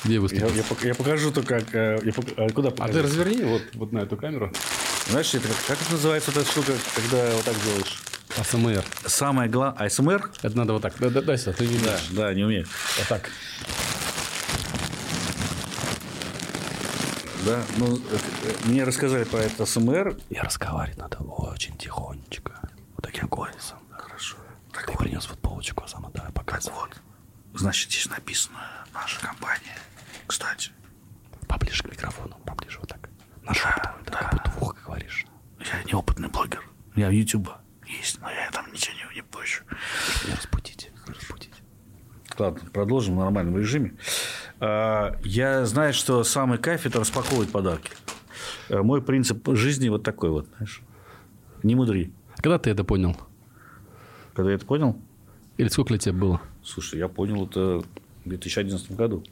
где Я, выступить. я пок- я покажу то, как... э, я пок- а куда А ты разверни вот, вот на эту камеру. Знаешь, это как, как это называется эта штука, когда вот так делаешь? АСМР. Самое главное... АСМР? Это надо вот так. Да, да, сюда, ты не Да, умеешь. да, не умею. Вот так. Да, ну, э, мне рассказали про это АСМР. И разговаривать надо очень тихонечко. Вот таким голосом. Хорошо. Ты принес футболочку, Азамат, давай показывай. Вот. Значит, здесь написано наша компания. Кстати, Поближе к микрофону, поближе вот так. Нашептывай, да, как будто в ухо говоришь. я неопытный блогер. Я в YouTube есть, но я там ничего не, не пощу. Не разбудите, не разбудите. Ладно, продолжим в нормальном режиме. А, Я знаю, что самый кайф – это распаковывать подарки. А, Мой принцип жизни вот такой вот, знаешь. Не мудри. Когда ты это понял? Когда я это понял, Или сколько лет тебе было? слушай, я понял это в 2011 году.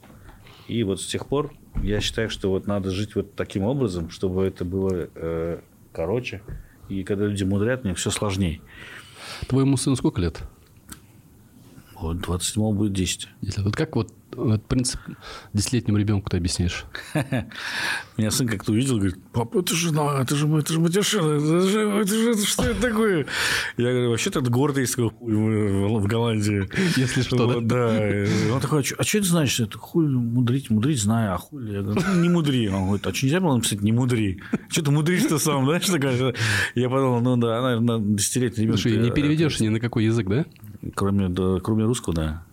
И вот с тех пор я считаю, что вот надо жить вот таким образом, чтобы это было э, короче. И когда люди мудрят, мне все сложнее. Твоему сыну сколько лет? Вот 27 будет 10. Если вот как вот этот принцип десятилетнему ребенку ты объяснишь? Меня сын как-то увидел, говорит, папа, это же, ну, это же, это же матершина, это же, это же, это что это такое? Я говорю, вообще-то это город есть в Голландии. Если что, да. Он такой, а что это значит? Это хуй мудрить, мудрить знаю, а хуй? Я говорю, ну, не мудри. Он говорит, а что нельзя было написать не мудри? Что ты мудришь-то сам, знаешь? Я подумал, ну да, наверное, десятилетний ребенок. Слушай, не переведешь ни на какой язык, да? Кроме, да, кроме русского, да.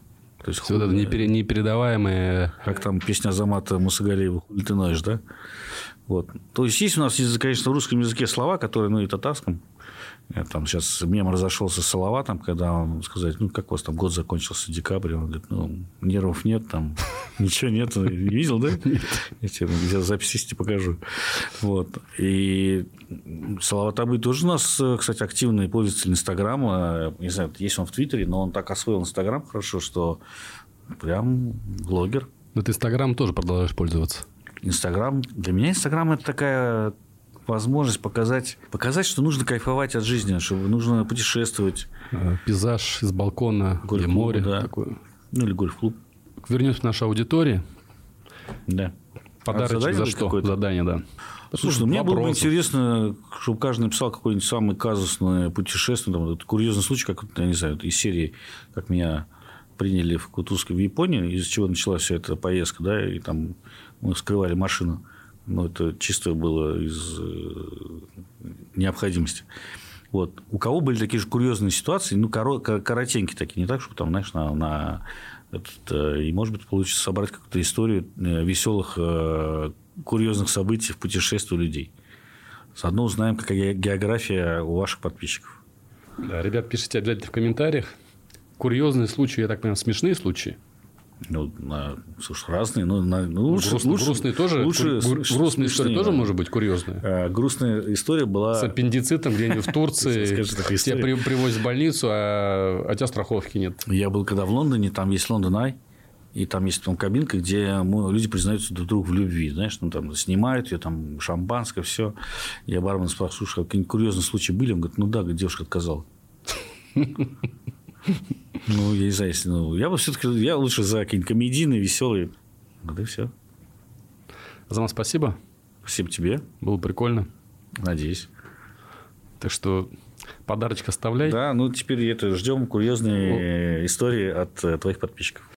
То есть, Вот это непере- непередаваемое... как там песня Азамата Мусагалиева «Хули ты ноешь», да? Вот. То есть, есть у нас, конечно, в русском языке слова, которые, ну, и татарском. Я Там сейчас мем разошелся с Салаватом, когда он сказать, ну, как у вас там год закончился, декабрь. Он говорит, ну, нервов нет, там, ничего нет. Не видел, да? Я тебе где запись есть, тебе покажу. Вот. И Салават Абы тоже у нас, кстати, активный пользователь Инстаграма. Не знаю, есть он в Твиттере, но он так освоил Инстаграм хорошо, что прям блогер. Но ты Инстаграм тоже продолжаешь пользоваться. Инстаграм. Для меня Инстаграм это такая возможность показать, показать, что нужно кайфовать от жизни, что нужно путешествовать. Э, Пейзаж из балкона, Гольф-клуб, море. да. Такое. Ну, или гольф-клуб. Вернемся к нашей аудитории. Да. Подарочек задание за что? какое-то? Задание, да. Слушай, ну, мне было бы Вопросов. интересно, чтобы каждый написал какой-нибудь самый казусное путешествие, там, вот курьезный случай, как, я не знаю, из серии, как меня приняли в Кутузке в Японии, из-за чего началась вся эта поездка, да, и там мы скрывали машину. Но это чисто было из э, необходимости. Вот. У кого были такие же курьезные ситуации, ну, коро- ко- коротенькие такие, не так, чтобы там, знаешь, на, на этот, э, и, может быть, получится собрать какую-то историю э, веселых курьезных событий в путешествии людей. Заодно узнаем, какая география у ваших подписчиков. Да, ребят, пишите обязательно в комментариях. Курьезные случаи, я так понимаю, смешные случаи. Ну, на- слушай, разные, но на- ну, лучше, Груст- лучше- грустные тоже. лучше гру- грустная история тоже может быть курьезная. Э, Грустная история была... С аппендицитом где-нибудь в Турции. Тебя привозят в больницу, а, а у тебя страховки нет. Я был когда в Лондоне, там есть Лондон Ай, и там есть там кабинка, где люди признаются друг другу в любви. Знаешь, ну, там снимают ее, там шампанское, все. Я бармен спрашиваю, слушай, какие-нибудь курьезные случаи были? Он говорит, ну да, девушка отказала. Ну, я не знаю, если... Ну, я бы все-таки... Я лучше за какие-нибудь комедийные, веселые. Да и все. Азамат, спасибо. Спасибо тебе. Было прикольно. Надеюсь. Так что подарочек оставляй. Да, ну теперь это ждем курьезные истории от э, твоих подписчиков.